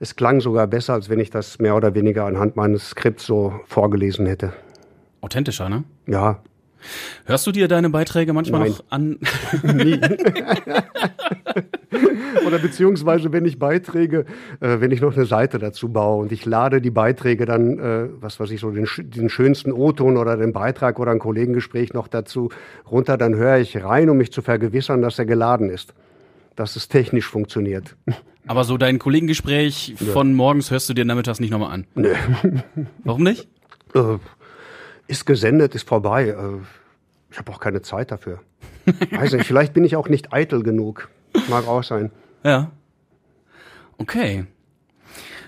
[SPEAKER 1] es klang sogar besser, als wenn ich das mehr oder weniger anhand meines Skripts so vorgelesen hätte.
[SPEAKER 3] Authentischer, ne?
[SPEAKER 1] Ja,
[SPEAKER 3] Hörst du dir deine Beiträge manchmal
[SPEAKER 1] Nein.
[SPEAKER 3] noch an?
[SPEAKER 1] nie. Oder beziehungsweise, wenn ich Beiträge, äh, wenn ich noch eine Seite dazu baue und ich lade die Beiträge dann, äh, was weiß ich, so den, den schönsten O-Ton oder den Beitrag oder ein Kollegengespräch noch dazu runter, dann höre ich rein, um mich zu vergewissern, dass er geladen ist. Dass es technisch funktioniert.
[SPEAKER 3] Aber so dein Kollegengespräch von morgens hörst du dir nachmittags nicht nochmal an?
[SPEAKER 1] Nö.
[SPEAKER 3] Warum nicht?
[SPEAKER 1] Äh, ist gesendet, ist vorbei. Äh, ich habe auch keine Zeit dafür. Weiß nicht, vielleicht bin ich auch nicht eitel genug. Mag auch sein.
[SPEAKER 3] Ja. Okay.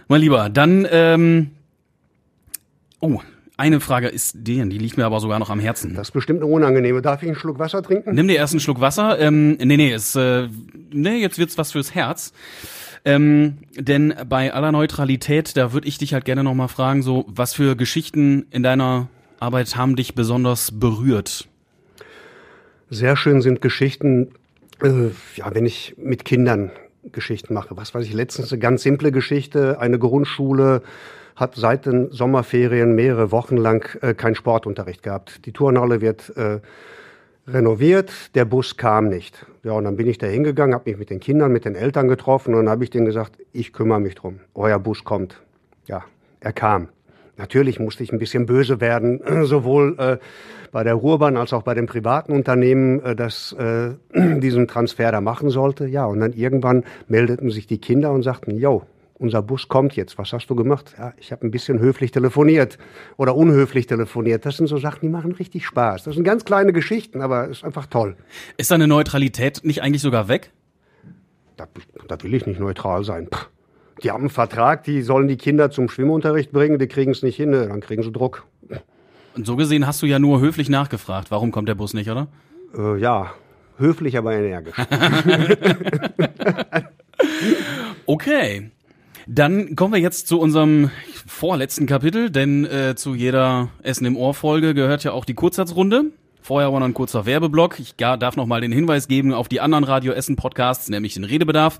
[SPEAKER 3] Mein Lieber, dann, ähm, oh, eine Frage ist die, die liegt mir aber sogar noch am Herzen.
[SPEAKER 1] Das ist bestimmt eine unangenehme. Darf ich einen Schluck Wasser trinken?
[SPEAKER 3] Nimm dir erst einen Schluck Wasser. Ähm, nee, nee, ist, äh, nee, jetzt wird's was fürs Herz. Ähm, denn bei aller Neutralität, da würde ich dich halt gerne nochmal fragen, so, was für Geschichten in deiner Arbeit haben dich besonders berührt?
[SPEAKER 1] Sehr schön sind Geschichten, äh, ja, wenn ich mit Kindern Geschichten mache. Was weiß ich, letztens eine ganz simple Geschichte. Eine Grundschule hat seit den Sommerferien mehrere Wochen lang äh, keinen Sportunterricht gehabt. Die Turnhalle wird äh, renoviert, der Bus kam nicht. Ja, und dann bin ich da hingegangen, habe mich mit den Kindern, mit den Eltern getroffen und dann habe ich denen gesagt, ich kümmere mich drum. Euer Bus kommt. Ja, er kam. Natürlich musste ich ein bisschen böse werden, sowohl äh, bei der Ruhrbahn als auch bei dem privaten Unternehmen, äh, das äh, diesen Transfer da machen sollte. Ja, und dann irgendwann meldeten sich die Kinder und sagten, yo, unser Bus kommt jetzt, was hast du gemacht? Ja, ich habe ein bisschen höflich telefoniert oder unhöflich telefoniert. Das sind so Sachen, die machen richtig Spaß. Das sind ganz kleine Geschichten, aber es ist einfach toll.
[SPEAKER 3] Ist deine Neutralität nicht eigentlich sogar weg?
[SPEAKER 1] Da, da will ich nicht neutral sein. Pff. Die haben einen Vertrag, die sollen die Kinder zum Schwimmunterricht bringen, die kriegen es nicht hin, ne, dann kriegen sie Druck.
[SPEAKER 3] Und so gesehen hast du ja nur höflich nachgefragt. Warum kommt der Bus nicht, oder?
[SPEAKER 1] Äh, ja, höflich, aber energisch.
[SPEAKER 3] okay. Dann kommen wir jetzt zu unserem vorletzten Kapitel, denn äh, zu jeder Essen im Ohr Folge gehört ja auch die Kurzsatzrunde. Vorher aber noch ein kurzer Werbeblock. Ich darf noch mal den Hinweis geben auf die anderen Radio Essen Podcasts, nämlich den Redebedarf.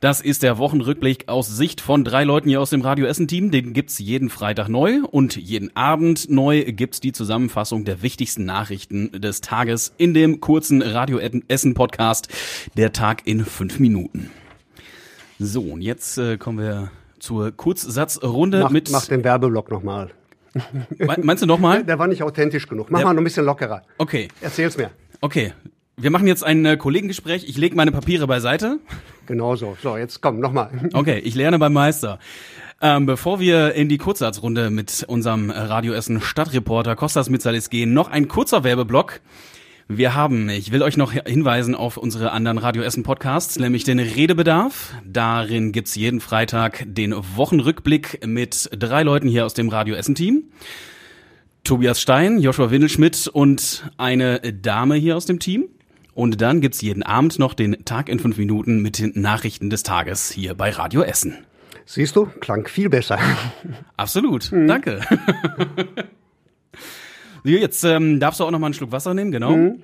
[SPEAKER 3] Das ist der Wochenrückblick aus Sicht von drei Leuten hier aus dem Radio Essen Team. Den gibt's jeden Freitag neu und jeden Abend neu gibt's die Zusammenfassung der wichtigsten Nachrichten des Tages in dem kurzen Radio Essen Podcast. Der Tag in fünf Minuten. So, und jetzt äh, kommen wir zur Kurzsatzrunde
[SPEAKER 1] mach,
[SPEAKER 3] mit.
[SPEAKER 1] Mach den Werbeblock nochmal.
[SPEAKER 3] Meinst du nochmal?
[SPEAKER 1] Der war nicht authentisch genug. Mach
[SPEAKER 3] Der-
[SPEAKER 1] mal noch ein bisschen lockerer.
[SPEAKER 3] Okay,
[SPEAKER 1] Erzähl's mir.
[SPEAKER 3] okay. Wir machen jetzt ein äh, Kollegengespräch. Ich lege meine Papiere beiseite.
[SPEAKER 1] Genau so. So, jetzt komm, nochmal.
[SPEAKER 3] Okay, ich lerne beim Meister. Ähm, bevor wir in die Kurzsatzrunde mit unserem äh, Radio Essen Stadtreporter Kostas Mitzalis gehen, noch ein kurzer Werbeblock. Wir haben, ich will euch noch hinweisen auf unsere anderen Radio Essen Podcasts, nämlich den Redebedarf. Darin gibt's jeden Freitag den Wochenrückblick mit drei Leuten hier aus dem Radio Essen Team. Tobias Stein, Joshua Windelschmidt und eine Dame hier aus dem Team. Und dann gibt's jeden Abend noch den Tag in fünf Minuten mit den Nachrichten des Tages hier bei Radio Essen.
[SPEAKER 1] Siehst du? Klang viel besser.
[SPEAKER 3] Absolut, danke. Jetzt ähm, darfst du auch noch mal einen Schluck Wasser nehmen, genau. Und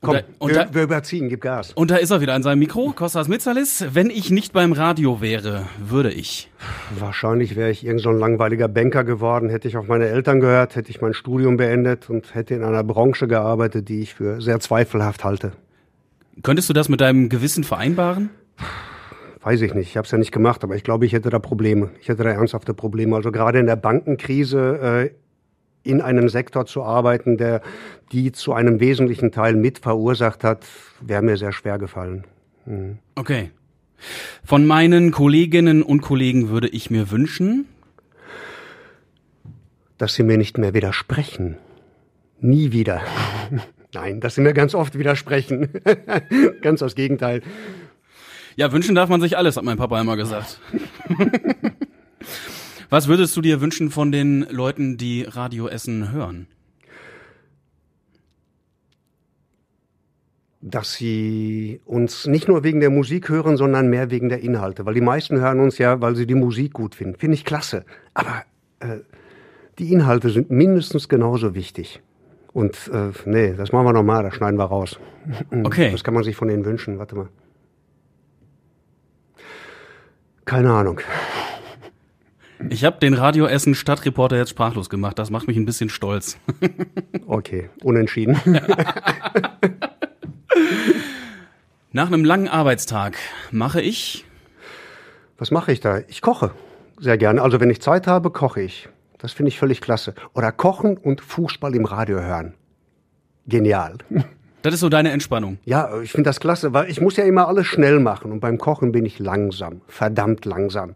[SPEAKER 1] Komm,
[SPEAKER 3] da- und
[SPEAKER 1] wir,
[SPEAKER 3] da-
[SPEAKER 1] wir überziehen, gib Gas.
[SPEAKER 3] Und da ist er wieder an seinem Mikro, Kostas Mitzalis. Wenn ich nicht beim Radio wäre, würde ich.
[SPEAKER 1] Wahrscheinlich wäre ich irgend so ein langweiliger Banker geworden, hätte ich auf meine Eltern gehört, hätte ich mein Studium beendet und hätte in einer Branche gearbeitet, die ich für sehr zweifelhaft halte.
[SPEAKER 3] Könntest du das mit deinem Gewissen vereinbaren?
[SPEAKER 1] Weiß ich nicht, ich habe es ja nicht gemacht, aber ich glaube, ich hätte da Probleme. Ich hätte da ernsthafte Probleme. Also gerade in der Bankenkrise äh, in einem Sektor zu arbeiten, der die zu einem wesentlichen Teil mit verursacht hat, wäre mir sehr schwer gefallen.
[SPEAKER 3] Okay. Von meinen Kolleginnen und Kollegen würde ich mir wünschen,
[SPEAKER 1] Dass sie mir nicht mehr widersprechen. Nie wieder. Nein, dass sie mir ganz oft widersprechen. ganz das Gegenteil.
[SPEAKER 3] Ja, wünschen darf man sich alles, hat mein Papa immer gesagt. Was würdest du dir wünschen von den Leuten, die Radio Essen hören?
[SPEAKER 1] dass sie uns nicht nur wegen der Musik hören, sondern mehr wegen der Inhalte. Weil die meisten hören uns ja, weil sie die Musik gut finden. Finde ich klasse. Aber äh, die Inhalte sind mindestens genauso wichtig. Und äh, nee, das machen wir nochmal, das schneiden wir raus.
[SPEAKER 3] Okay.
[SPEAKER 1] Das kann man sich von denen wünschen. Warte mal. Keine Ahnung.
[SPEAKER 3] Ich habe den Radio Essen Stadtreporter jetzt sprachlos gemacht. Das macht mich ein bisschen stolz.
[SPEAKER 1] Okay, unentschieden.
[SPEAKER 3] Nach einem langen Arbeitstag mache ich
[SPEAKER 1] Was mache ich da? Ich koche sehr gerne. Also wenn ich Zeit habe, koche ich. Das finde ich völlig klasse. Oder kochen und Fußball im Radio hören. Genial.
[SPEAKER 3] Das ist so deine Entspannung.
[SPEAKER 1] Ja, ich finde das klasse, weil ich muss ja immer alles schnell machen und beim Kochen bin ich langsam, verdammt langsam.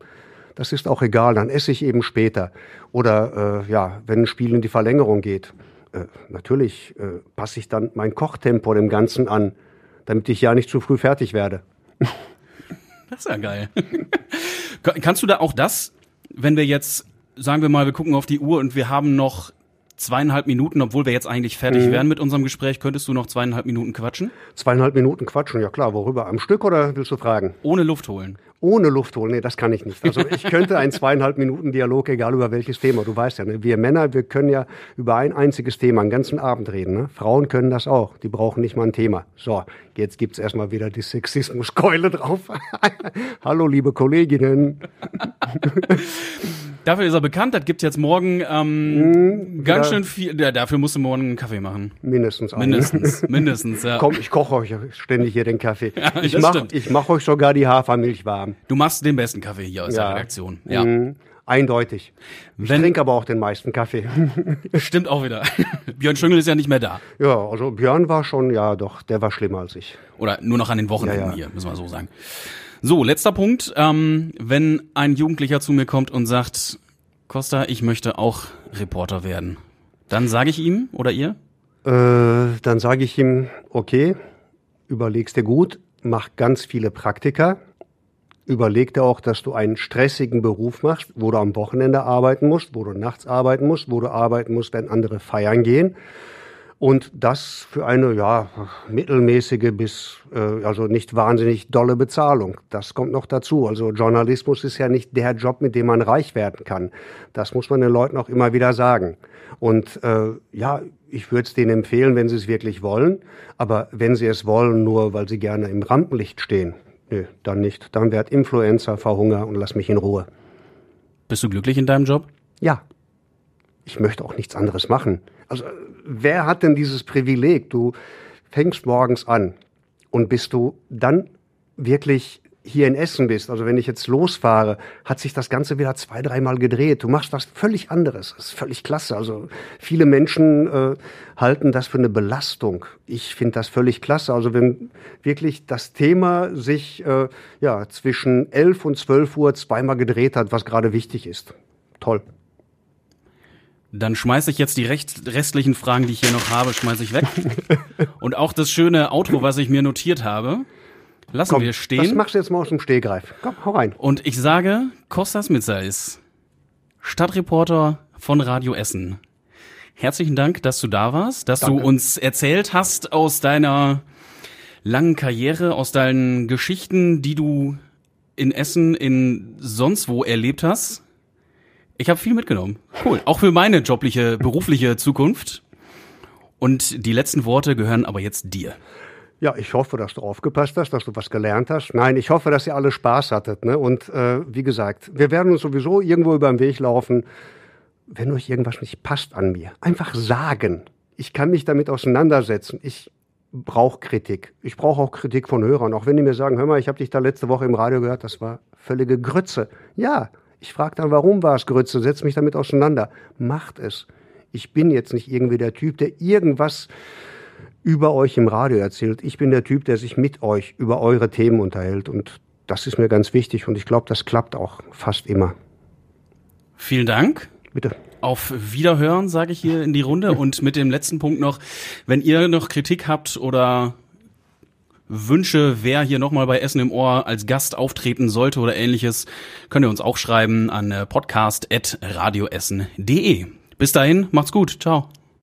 [SPEAKER 1] Das ist auch egal, dann esse ich eben später. Oder äh, ja, wenn ein Spiel in die Verlängerung geht. äh, natürlich äh, passe ich dann mein Kochtempo dem Ganzen an, damit ich ja nicht zu früh fertig werde.
[SPEAKER 3] Das ist ja geil. Kannst du da auch das, wenn wir jetzt, sagen wir mal, wir gucken auf die Uhr und wir haben noch zweieinhalb Minuten, obwohl wir jetzt eigentlich fertig mhm. wären mit unserem Gespräch, könntest du noch zweieinhalb Minuten quatschen?
[SPEAKER 1] Zweieinhalb Minuten quatschen, ja klar. Worüber? Am Stück oder willst du fragen?
[SPEAKER 3] Ohne Luft holen.
[SPEAKER 1] Ohne Luft holen, nee, das kann ich nicht. Also ich könnte einen zweieinhalb Minuten Dialog, egal über welches Thema. Du weißt ja, ne? wir Männer, wir können ja über ein einziges Thema einen ganzen Abend reden. Ne? Frauen können das auch. Die brauchen nicht mal ein Thema. So, jetzt gibt's erstmal wieder die Sexismuskeule drauf. Hallo, liebe Kolleginnen.
[SPEAKER 3] Dafür ist er bekannt, das gibt jetzt morgen ähm, mm, ganz schön viel. Ja, dafür musst du morgen einen Kaffee machen.
[SPEAKER 1] Mindestens
[SPEAKER 3] einen. Mindestens, mindestens, ja.
[SPEAKER 1] Komm, ich koche euch ständig hier den Kaffee. Ja, ich mache mach euch sogar die Hafermilch warm.
[SPEAKER 3] Du machst den besten Kaffee hier aus ja. der Redaktion. Ja. Mm,
[SPEAKER 1] eindeutig. Ich Wenn, trinke aber auch den meisten Kaffee.
[SPEAKER 3] Stimmt auch wieder. Björn Schüngel ist ja nicht mehr da.
[SPEAKER 1] Ja, also Björn war schon, ja doch, der war schlimmer als ich.
[SPEAKER 3] Oder nur noch an den Wochenenden ja, hier, müssen wir so sagen. So, letzter Punkt. Ähm, wenn ein Jugendlicher zu mir kommt und sagt, Costa, ich möchte auch Reporter werden, dann sage ich ihm oder ihr?
[SPEAKER 1] Äh, dann sage ich ihm, okay, überlegst dir gut, mach ganz viele Praktika, überleg dir auch, dass du einen stressigen Beruf machst, wo du am Wochenende arbeiten musst, wo du nachts arbeiten musst, wo du arbeiten musst, wenn andere feiern gehen. Und das für eine ja, mittelmäßige bis äh, also nicht wahnsinnig dolle Bezahlung. Das kommt noch dazu. Also Journalismus ist ja nicht der Job, mit dem man reich werden kann. Das muss man den Leuten auch immer wieder sagen. Und äh, ja, ich würde es denen empfehlen, wenn sie es wirklich wollen. Aber wenn sie es wollen, nur weil sie gerne im Rampenlicht stehen, nö, dann nicht. Dann werd Influencer, verhunger und lass mich in Ruhe.
[SPEAKER 3] Bist du glücklich in deinem Job?
[SPEAKER 1] Ja. Ich möchte auch nichts anderes machen. Also wer hat denn dieses Privileg? Du fängst morgens an und bist du dann wirklich hier in Essen bist, also wenn ich jetzt losfahre, hat sich das Ganze wieder zwei, dreimal gedreht. Du machst was völlig anderes. Das ist völlig klasse. Also viele Menschen äh, halten das für eine Belastung. Ich finde das völlig klasse. Also wenn wirklich das Thema sich äh, ja zwischen elf und zwölf Uhr zweimal gedreht hat, was gerade wichtig ist. Toll.
[SPEAKER 3] Dann schmeiße ich jetzt die restlichen Fragen, die ich hier noch habe, schmeiße ich weg. Und auch das schöne Outro, was ich mir notiert habe, lassen Komm, wir stehen. Das
[SPEAKER 1] machst du jetzt mal aus dem Stehgreif. Komm, hau rein.
[SPEAKER 3] Und ich sage, Kostas Mitzer ist Stadtreporter von Radio Essen. Herzlichen Dank, dass du da warst, dass Danke. du uns erzählt hast aus deiner langen Karriere, aus deinen Geschichten, die du in Essen, in sonst wo erlebt hast. Ich habe viel mitgenommen. Cool. Auch für meine jobliche, berufliche Zukunft. Und die letzten Worte gehören aber jetzt dir.
[SPEAKER 1] Ja, ich hoffe, dass du aufgepasst hast, dass du was gelernt hast. Nein, ich hoffe, dass ihr alle Spaß hattet. Ne? Und äh, wie gesagt, wir werden uns sowieso irgendwo über den Weg laufen. Wenn euch irgendwas nicht passt an mir, einfach sagen. Ich kann mich damit auseinandersetzen. Ich brauche Kritik. Ich brauche auch Kritik von Hörern. Auch wenn die mir sagen, hör mal, ich habe dich da letzte Woche im Radio gehört, das war völlige Grütze. Ja, ich frage dann, warum war es Grütze? Setz mich damit auseinander. Macht es. Ich bin jetzt nicht irgendwie der Typ, der irgendwas über euch im Radio erzählt. Ich bin der Typ, der sich mit euch über eure Themen unterhält. Und das ist mir ganz wichtig und ich glaube, das klappt auch fast immer.
[SPEAKER 3] Vielen Dank.
[SPEAKER 1] Bitte.
[SPEAKER 3] Auf Wiederhören, sage ich hier in die Runde. Und mit dem letzten Punkt noch, wenn ihr noch Kritik habt oder Wünsche, wer hier nochmal bei Essen im Ohr als Gast auftreten sollte oder ähnliches, könnt ihr uns auch schreiben an äh, podcast.radioessen.de. Bis dahin, macht's gut. Ciao.